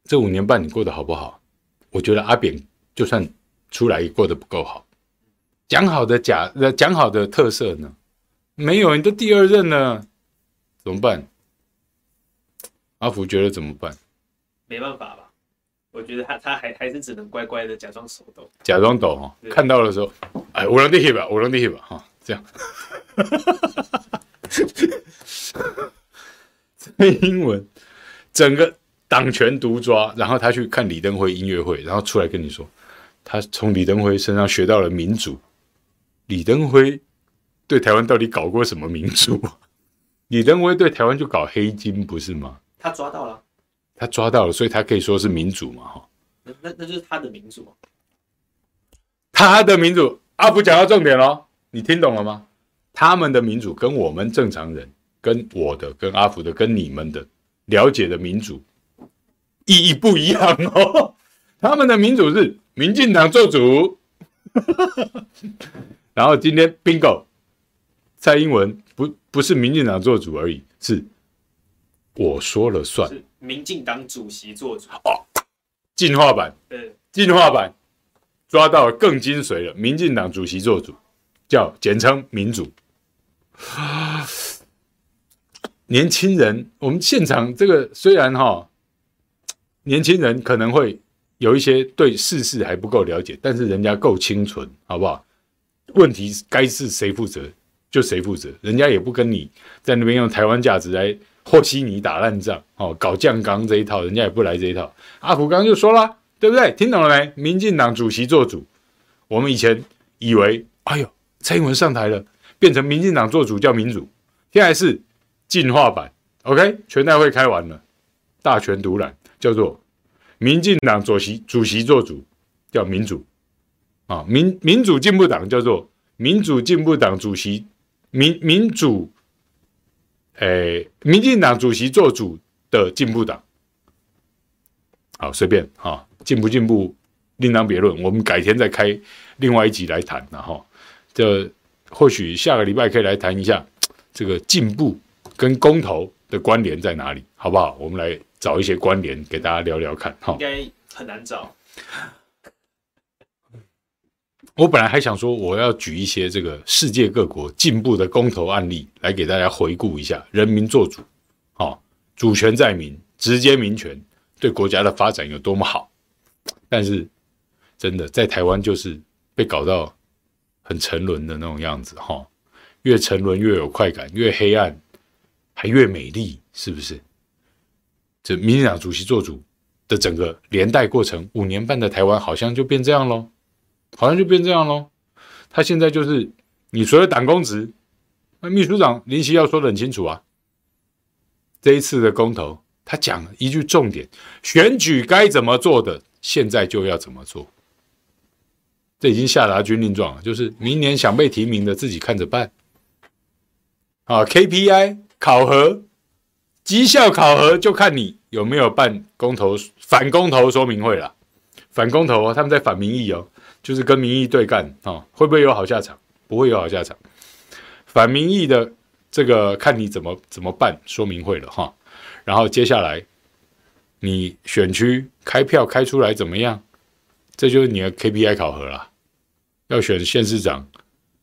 这五年半你过得好不好？我觉得阿扁就算出来也过得不够好。讲好的假，呃讲好的特色呢？没有，你都第二任了，怎么办？阿福觉得怎么办？没办法吧？我觉得他他还还是只能乖乖的假装手抖，假装抖哈。看到的时候，哎，我让你去吧，我让你去吧，哈，这样。蔡英文整个。党权独抓，然后他去看李登辉音乐会，然后出来跟你说，他从李登辉身上学到了民主。李登辉对台湾到底搞过什么民主？李登辉对台湾就搞黑金，不是吗？他抓到了，他抓到了，所以他可以说是民主嘛？哈，那那那就是他的民主，他的民主。阿福讲到重点了，你听懂了吗？他们的民主跟我们正常人、跟我的、跟阿福的、跟你们的了解的民主。意义不一样哦，他们的民主是民进党做主，然后今天 bingo，蔡英文不不是民进党做主而已，是我说了算，是民进党主席做主。哦，进化版，对，进化版。抓到了更精髓了，民进党主席做主，叫简称民主。年轻人，我们现场这个虽然哈。年轻人可能会有一些对世事还不够了解，但是人家够清纯，好不好？问题该是谁负责就谁负责，人家也不跟你在那边用台湾价值来和稀泥打烂仗，哦，搞酱缸这一套，人家也不来这一套。阿福刚刚就说了，对不对？听懂了没？民进党主席做主，我们以前以为，哎呦，蔡英文上台了，变成民进党做主叫民主，现在是进化版。OK，全代会开完了，大权独揽叫做民进党主席主席做主叫民主啊，民民主进步党叫做民主进步党主席民民主，诶，民进党主席做主的进步党。好，随便啊，进不进步另当别论，我们改天再开另外一集来谈，然后这或许下个礼拜可以来谈一下这个进步跟公投的关联在哪里，好不好？我们来找一些关联给大家聊聊看，哈。应该很难找。我本来还想说，我要举一些这个世界各国进步的公投案例来给大家回顾一下，人民做主，好，主权在民，直接民权。对国家的发展有多么好，但是真的在台湾就是被搞到很沉沦的那种样子哈，越沉沦越有快感，越黑暗还越美丽，是不是？这民进党主席做主的整个连带过程，五年半的台湾好像就变这样喽，好像就变这样喽。他现在就是你所有党公职，那秘书长林夕要说得很清楚啊，这一次的公投。他讲了一句重点：选举该怎么做的，现在就要怎么做。这已经下达军令状了，就是明年想被提名的自己看着办。啊，KPI 考核、绩效考核，就看你有没有办公投、反公投说明会了。反公投哦，他们在反民意哦，就是跟民意对干啊，会不会有好下场？不会有好下场。反民意的这个看你怎么怎么办说明会了哈。然后接下来，你选区开票开出来怎么样？这就是你的 KPI 考核了。要选县市长，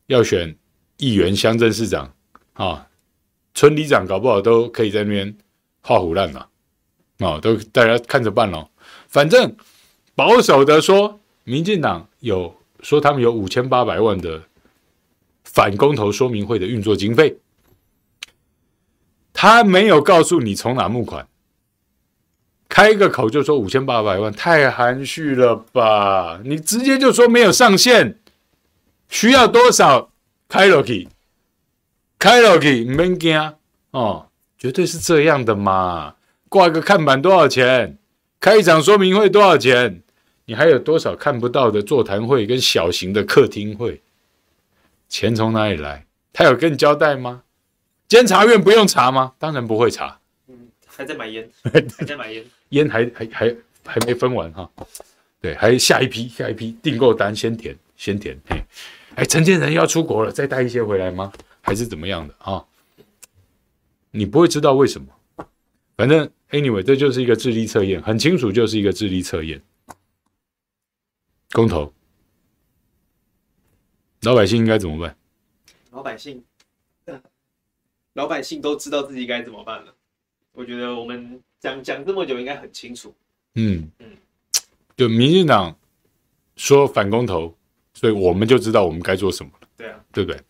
要选议员、乡镇市长啊，村里长，搞不好都可以在那边画虎烂了啊！都大家看着办喽。反正保守的说，民进党有说他们有五千八百万的反公投说明会的运作经费。他没有告诉你从哪募款，开个口就说五千八百万，太含蓄了吧？你直接就说没有上限，需要多少开落去，开落去，唔免惊哦，绝对是这样的嘛。挂个看板多少钱？开一场说明会多少钱？你还有多少看不到的座谈会跟小型的客厅会？钱从哪里来？他有跟你交代吗？监察院不用查吗？当然不会查。嗯，还在买烟，还在买烟，烟还还还还没分完哈。对，还下一批，下一批订购单先填，先填。嘿，哎，陈建仁要出国了，再带一些回来吗？还是怎么样的啊？你不会知道为什么。反正 anyway，这就是一个智力测验，很清楚，就是一个智力测验。公投，老百姓应该怎么办？老百姓。老百姓都知道自己该怎么办了。我觉得我们讲讲这么久，应该很清楚。嗯嗯，就民进党说反公投，所以我们就知道我们该做什么了。对啊，对不对？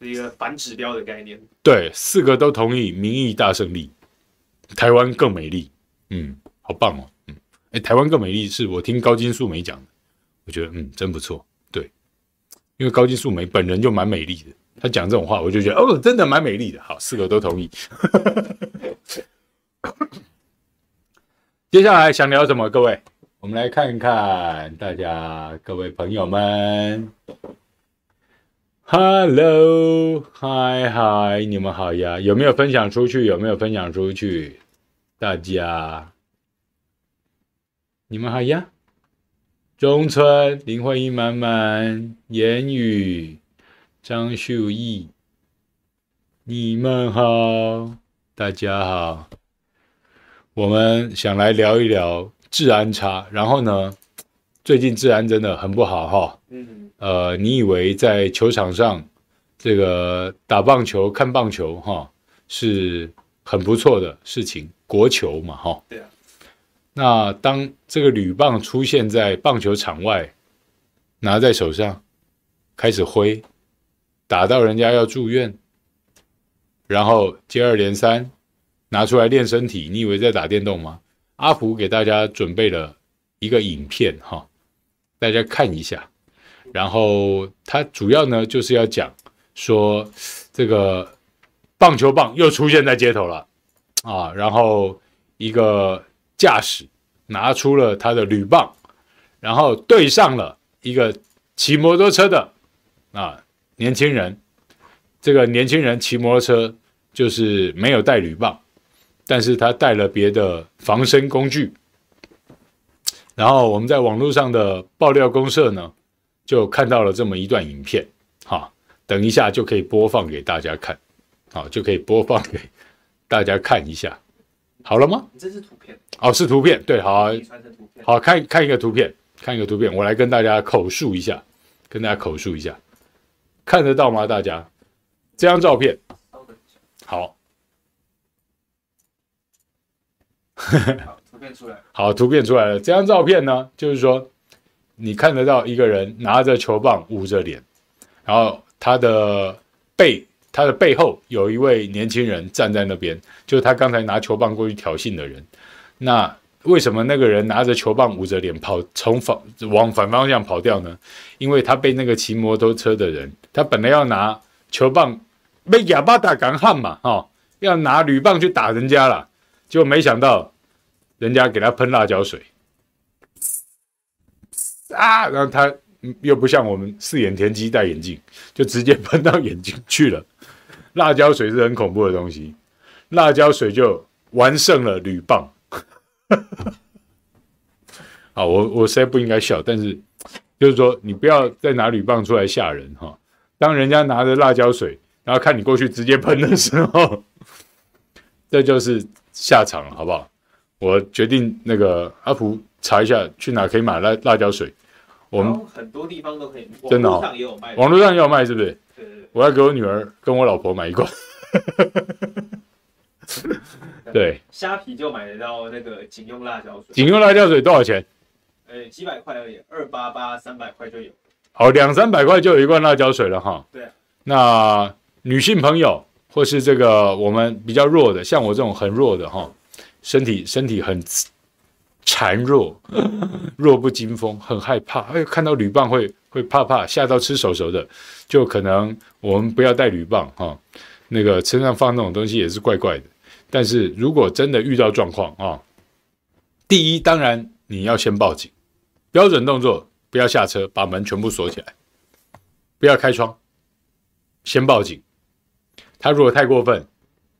是一个反指标的概念。对，四个都同意，民意大胜利，台湾更美丽。嗯，好棒哦。嗯，哎，台湾更美丽是我听高金素梅讲的，我觉得嗯真不错。对，因为高金素梅本人就蛮美丽的。她讲这种话，我就觉得哦，真的蛮美丽的。好，四个都同意。接下来想聊什么？各位，我们来看一看大家各位朋友们。Hello，嗨嗨，你们好呀！有没有分享出去？有没有分享出去？大家，你们好呀！中村、林徽因满满、言语。张秀义，你们好，大家好。我们想来聊一聊治安差，然后呢，最近治安真的很不好哈。嗯，呃，你以为在球场上这个打棒球、看棒球哈是很不错的事情，国球嘛哈。对啊。那当这个铝棒出现在棒球场外，拿在手上，开始挥。打到人家要住院，然后接二连三拿出来练身体，你以为在打电动吗？阿福给大家准备了一个影片哈，大家看一下。然后他主要呢就是要讲说这个棒球棒又出现在街头了啊，然后一个驾驶拿出了他的铝棒，然后对上了一个骑摩托车的啊年轻人，这个年轻人骑摩托车就是没有带铝棒，但是他带了别的防身工具。然后我们在网络上的爆料公社呢，就看到了这么一段影片，哈，等一下就可以播放给大家看，好，就可以播放给大家看一下，好了吗？这是图片，哦，是图片，对，好，好，看看一个图片，看一个图片，我来跟大家口述一下，跟大家口述一下，看得到吗？大家，这张照片，好。好，图片出来了。这张照片呢，就是说你看得到一个人拿着球棒捂着脸，然后他的背，他的背后有一位年轻人站在那边，就是他刚才拿球棒过去挑衅的人。那为什么那个人拿着球棒捂着脸跑，从反往反方向跑掉呢？因为他被那个骑摩托车的人，他本来要拿球棒被哑巴打干汉嘛，哈、哦，要拿铝棒去打人家了，结果没想到。人家给他喷辣椒水啊，然后他又不像我们四眼田鸡戴眼镜，就直接喷到眼睛去了。辣椒水是很恐怖的东西，辣椒水就完胜了铝棒。啊，我我实在不应该笑，但是就是说，你不要再拿铝棒出来吓人哈。当人家拿着辣椒水，然后看你过去直接喷的时候，这就是下场了，好不好？我决定那个阿福查一下去哪可以买辣辣椒水。我们很多地方都可以，真的哦，网络上也有卖，网络上也有卖，是不是？对，对，对，我要给我女儿跟我老婆买一罐。对，虾皮就买得到那个警用辣椒水。警用辣椒水多少钱？呃，几百块而已，二八八三百块就有。好，两三百块就有一罐辣椒水了哈。对啊。那女性朋友或是这个我们比较弱的，像我这种很弱的哈。身体身体很孱弱，弱不禁风，很害怕。哎，看到铝棒会会怕怕，吓到吃手手的，就可能我们不要带铝棒哈。那个身上放那种东西也是怪怪的。但是如果真的遇到状况啊，第一当然你要先报警，标准动作不要下车，把门全部锁起来，不要开窗，先报警。他如果太过分，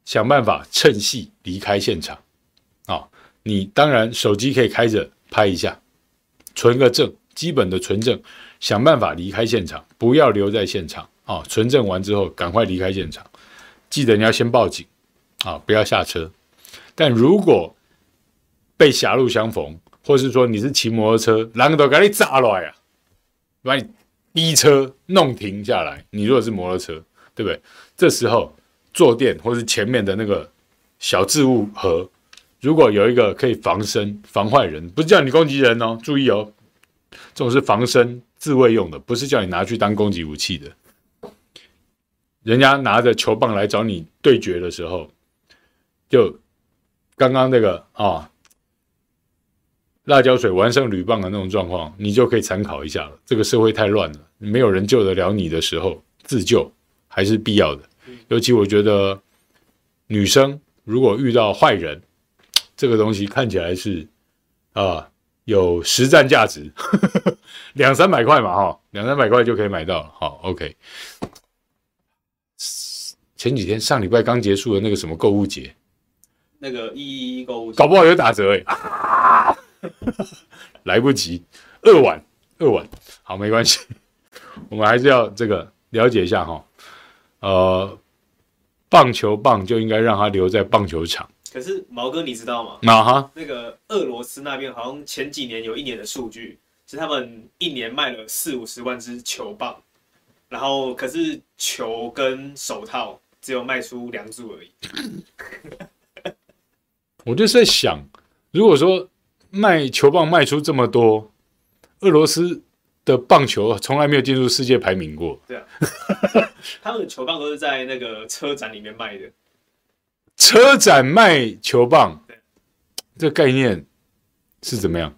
想办法趁隙离开现场。你当然手机可以开着拍一下，存个证，基本的存证，想办法离开现场，不要留在现场啊！存证完之后，赶快离开现场。记得你要先报警啊，不要下车。但如果被狭路相逢，或是说你是骑摩托车，人都给你砸了呀，把你逼车弄停下来。你如果是摩托车，对不对？这时候坐垫或是前面的那个小置物盒。如果有一个可以防身、防坏人，不是叫你攻击人哦，注意哦，这种是防身、自卫用的，不是叫你拿去当攻击武器的。人家拿着球棒来找你对决的时候，就刚刚那个啊、辣椒水完胜铝棒的那种状况，你就可以参考一下了。这个社会太乱了，没有人救得了你的时候，自救还是必要的。尤其我觉得，女生如果遇到坏人，这个东西看起来是啊，有实战价值，两三百块嘛，哈，两三百块就可以买到了。好，OK。前几天上礼拜刚结束的那个什么购物节，那个一一一购物节，搞不好有打折哎、啊，来不及，二晚二晚，好，没关系，我们还是要这个了解一下哈，呃，棒球棒就应该让它留在棒球场。可是毛哥，你知道吗？啊哈，那个俄罗斯那边好像前几年有一年的数据，是他们一年卖了四五十万只球棒，然后可是球跟手套只有卖出两组而已。我就是在想，如果说卖球棒卖出这么多，俄罗斯的棒球从来没有进入世界排名过。对啊，他们的球棒都是在那个车展里面卖的。车展卖球棒，这个概念是怎么样？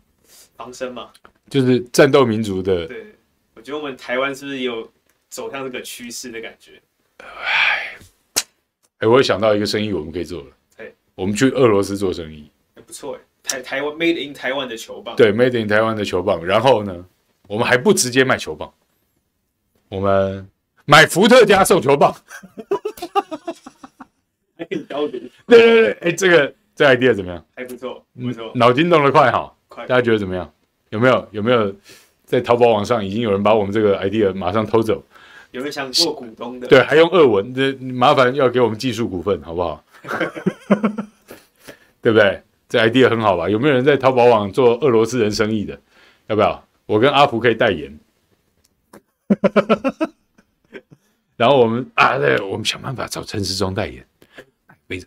防身嘛，就是战斗民族的。对，我觉得我们台湾是不是有走向这个趋势的感觉？哎，哎，我有想到一个生意我们可以做了。对，我们去俄罗斯做生意，还不错哎。台台湾 Made in 台湾的球棒，对，Made in 台湾的球棒。然后呢，我们还不直接卖球棒，我们买伏特加送球棒。对对对，哎，这个这个 idea 怎么样？还不错，不错。脑筋动得快哈，快。大家觉得怎么样？有没有有没有在淘宝网上已经有人把我们这个 idea 马上偷走？有没有想做股东的？对，还用俄文，这麻烦要给我们技术股份，好不好？对不对？这 idea 很好吧？有没有人在淘宝网做俄罗斯人生意的？要不要？我跟阿福可以代言。然后我们啊，对，我们想办法找陈世忠代言。杯子，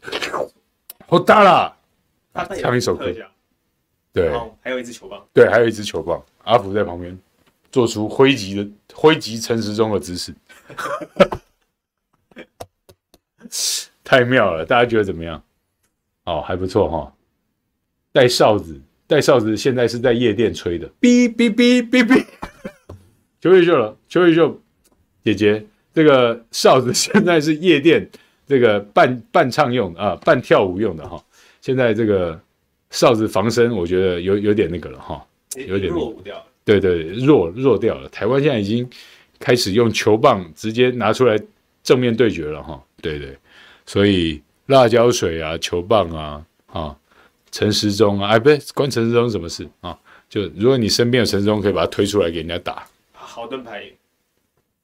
好大了，唱一首歌。对，还有一支球棒。对，还有一支球棒。阿福在旁边做出挥击的挥击陈时中的姿势，太妙了！大家觉得怎么样？哦，还不错哈、哦。带哨子，带哨子，现在是在夜店吹的，哔哔哔哔哔。邱玉秀了，邱玉秀姐姐，这个哨子现在是夜店这个伴伴唱用的啊，伴跳舞用的哈。现在这个哨子防身，我觉得有有点那个了哈，有点弱掉了。对对，弱弱掉了。台湾现在已经开始用球棒直接拿出来正面对决了哈。对对，所以辣椒水啊，球棒啊，啊。陈时中啊，哎，不是关陈时中什么事啊？就如果你身边有陈时中，可以把他推出来给人家打。好盾牌，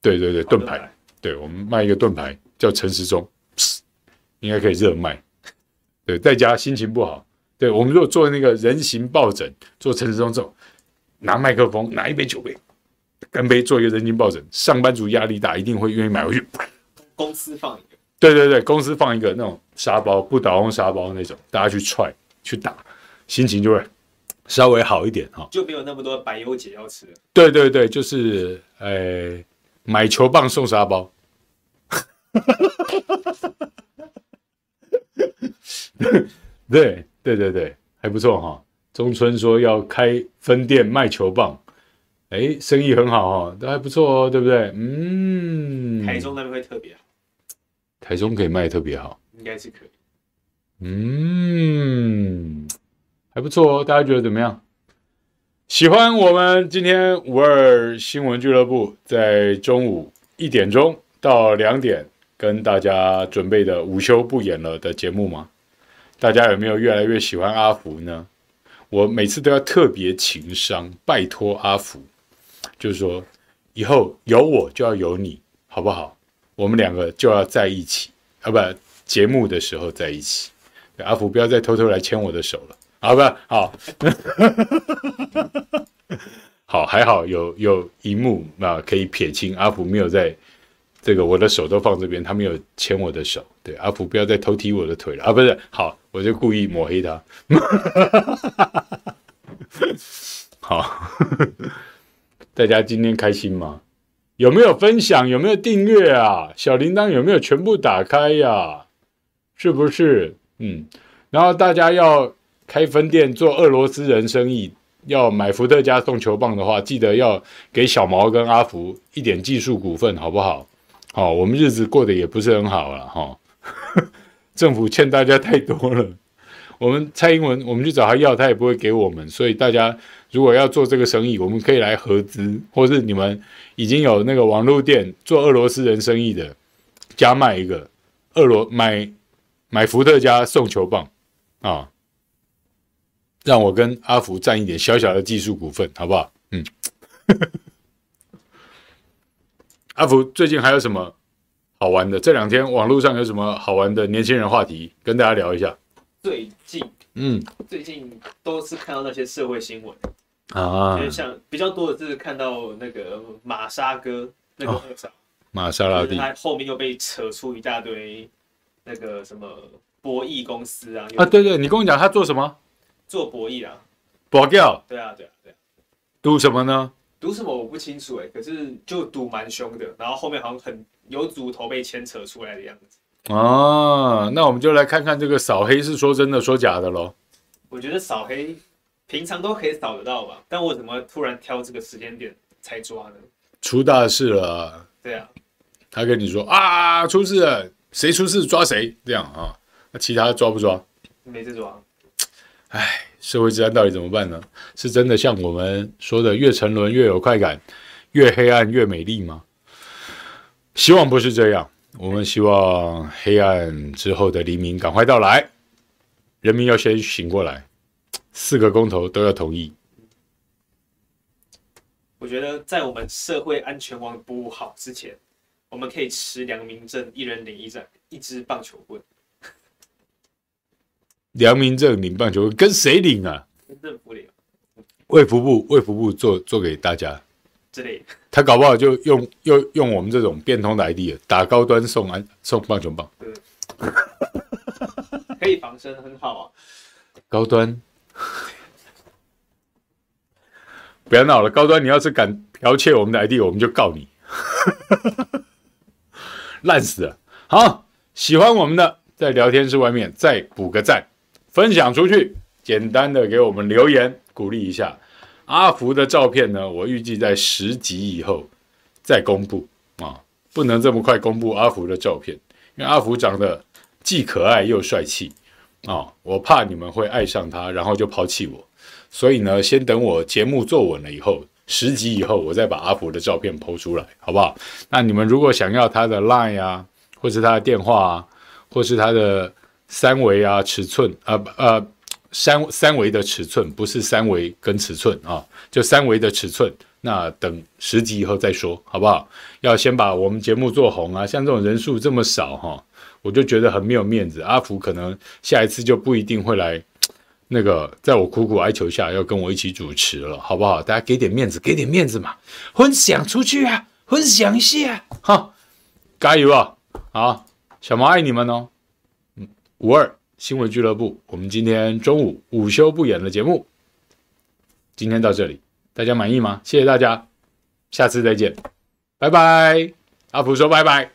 对对对，盾牌，对我们卖一个盾牌叫陈时中，应该可以热卖。对，在家心情不好，对我们如果做那个人形抱枕，做陈时中这种，拿麦克风，拿一杯酒杯，干杯，做一个人形抱枕，上班族压力大，一定会愿意买回去。公司放一个，对对对，公司放一个那种沙包，不倒翁沙包那种，大家去踹。去打，心情就会稍微好一点哈，就没有那么多百忧解要吃。对对对，就是呃，买球棒送沙包。对对对对，还不错哈。中村说要开分店卖球棒，哎，生意很好哦，都还不错哦，对不对？嗯。台中那边会特别好。台中可以卖特别好，应该是可以。嗯，还不错哦，大家觉得怎么样？喜欢我们今天五二新闻俱乐部在中午一点钟到两点跟大家准备的午休不演了的节目吗？大家有没有越来越喜欢阿福呢？我每次都要特别情商，拜托阿福，就是说以后有我就要有你，好不好？我们两个就要在一起，啊不，节目的时候在一起。阿福，不要再偷偷来牵我的手了，好吧？好，好，还好有有一幕啊，可以撇清。阿福没有在这个，我的手都放这边，他没有牵我的手。对，阿福不要再偷踢我的腿了啊！不是，好，我就故意抹黑他。好，大家今天开心吗？有没有分享？有没有订阅啊？小铃铛有没有全部打开呀、是不是？嗯，然后大家要开分店做俄罗斯人生意，要买伏特加送球棒的话，记得要给小毛跟阿福一点技术股份，好不好？好，我们日子过得也不是很好了哈，政府欠大家太多了。我们蔡英文，我们去找他要，他也不会给我们。所以大家如果要做这个生意，我们可以来合资，或是你们已经有那个网络店做俄罗斯人生意的，加卖一个俄罗买。买伏特加送球棒，啊，让我跟阿福占一点小小的技术股份，好不好？嗯，阿福最近还有什么好玩的？这两天网络上有什么好玩的年轻人话题，跟大家聊一下。最近，嗯，最近都是看到那些社会新闻啊，就像比较多的是看到那个玛莎哥那个多少玛莎拉蒂，他后面又被扯出一大堆。那个什么博弈公司啊？啊，对对，你跟我讲他做什么？做博弈啊，博掉？对啊，对啊，对啊。赌什么呢？赌什么我不清楚哎，可是就赌蛮凶的，然后后面好像很有组头被牵扯出来的样子。啊，那我们就来看看这个扫黑是说真的说假的喽。我觉得扫黑平常都可以扫得到吧，但我怎么突然挑这个时间点才抓呢？出大事了。对啊。他跟你说啊，出事了，谁出事抓谁，这样啊，那其他抓不抓？没这抓。哎，社会治安到底怎么办呢？是真的像我们说的，越沉沦越有快感，越黑暗越美丽吗？希望不是这样。我们希望黑暗之后的黎明赶快到来，人民要先醒过来，四个公投都要同意。我觉得在我们社会安全网布好之前，我们可以持良民证，一人领一盏一支棒球棍。良民证领棒球棍跟谁领啊？跟政府领。卫福部卫福部做做给大家。之类的。他搞不好就用用用我们这种变通的 ID 打高端送安送棒球棒。对。可以防身，很好啊。高端。不要闹了，高端！你要是敢剽窃我们的 ID，我们就告你，烂死了！好，喜欢我们的，在聊天室外面再补个赞，分享出去，简单的给我们留言鼓励一下。阿福的照片呢，我预计在十集以后再公布啊，不能这么快公布阿福的照片，因为阿福长得既可爱又帅气啊，我怕你们会爱上他，然后就抛弃我。所以呢，先等我节目做稳了以后，十集以后，我再把阿福的照片 PO 出来，好不好？那你们如果想要他的 Line 啊，或是他的电话啊，或是他的三维啊尺寸啊呃三三维的尺寸，不是三维跟尺寸啊，就三维的尺寸。那等十集以后再说，好不好？要先把我们节目做红啊，像这种人数这么少哈，我就觉得很没有面子。阿福可能下一次就不一定会来。那个，在我苦苦哀求下，要跟我一起主持了，好不好？大家给点面子，给点面子嘛，分享出去啊，分享一下，哈，加油啊！好，小毛爱你们哦。五二新闻俱乐部，我们今天中午午休不演的节目，今天到这里，大家满意吗？谢谢大家，下次再见，拜拜。阿福说。拜拜。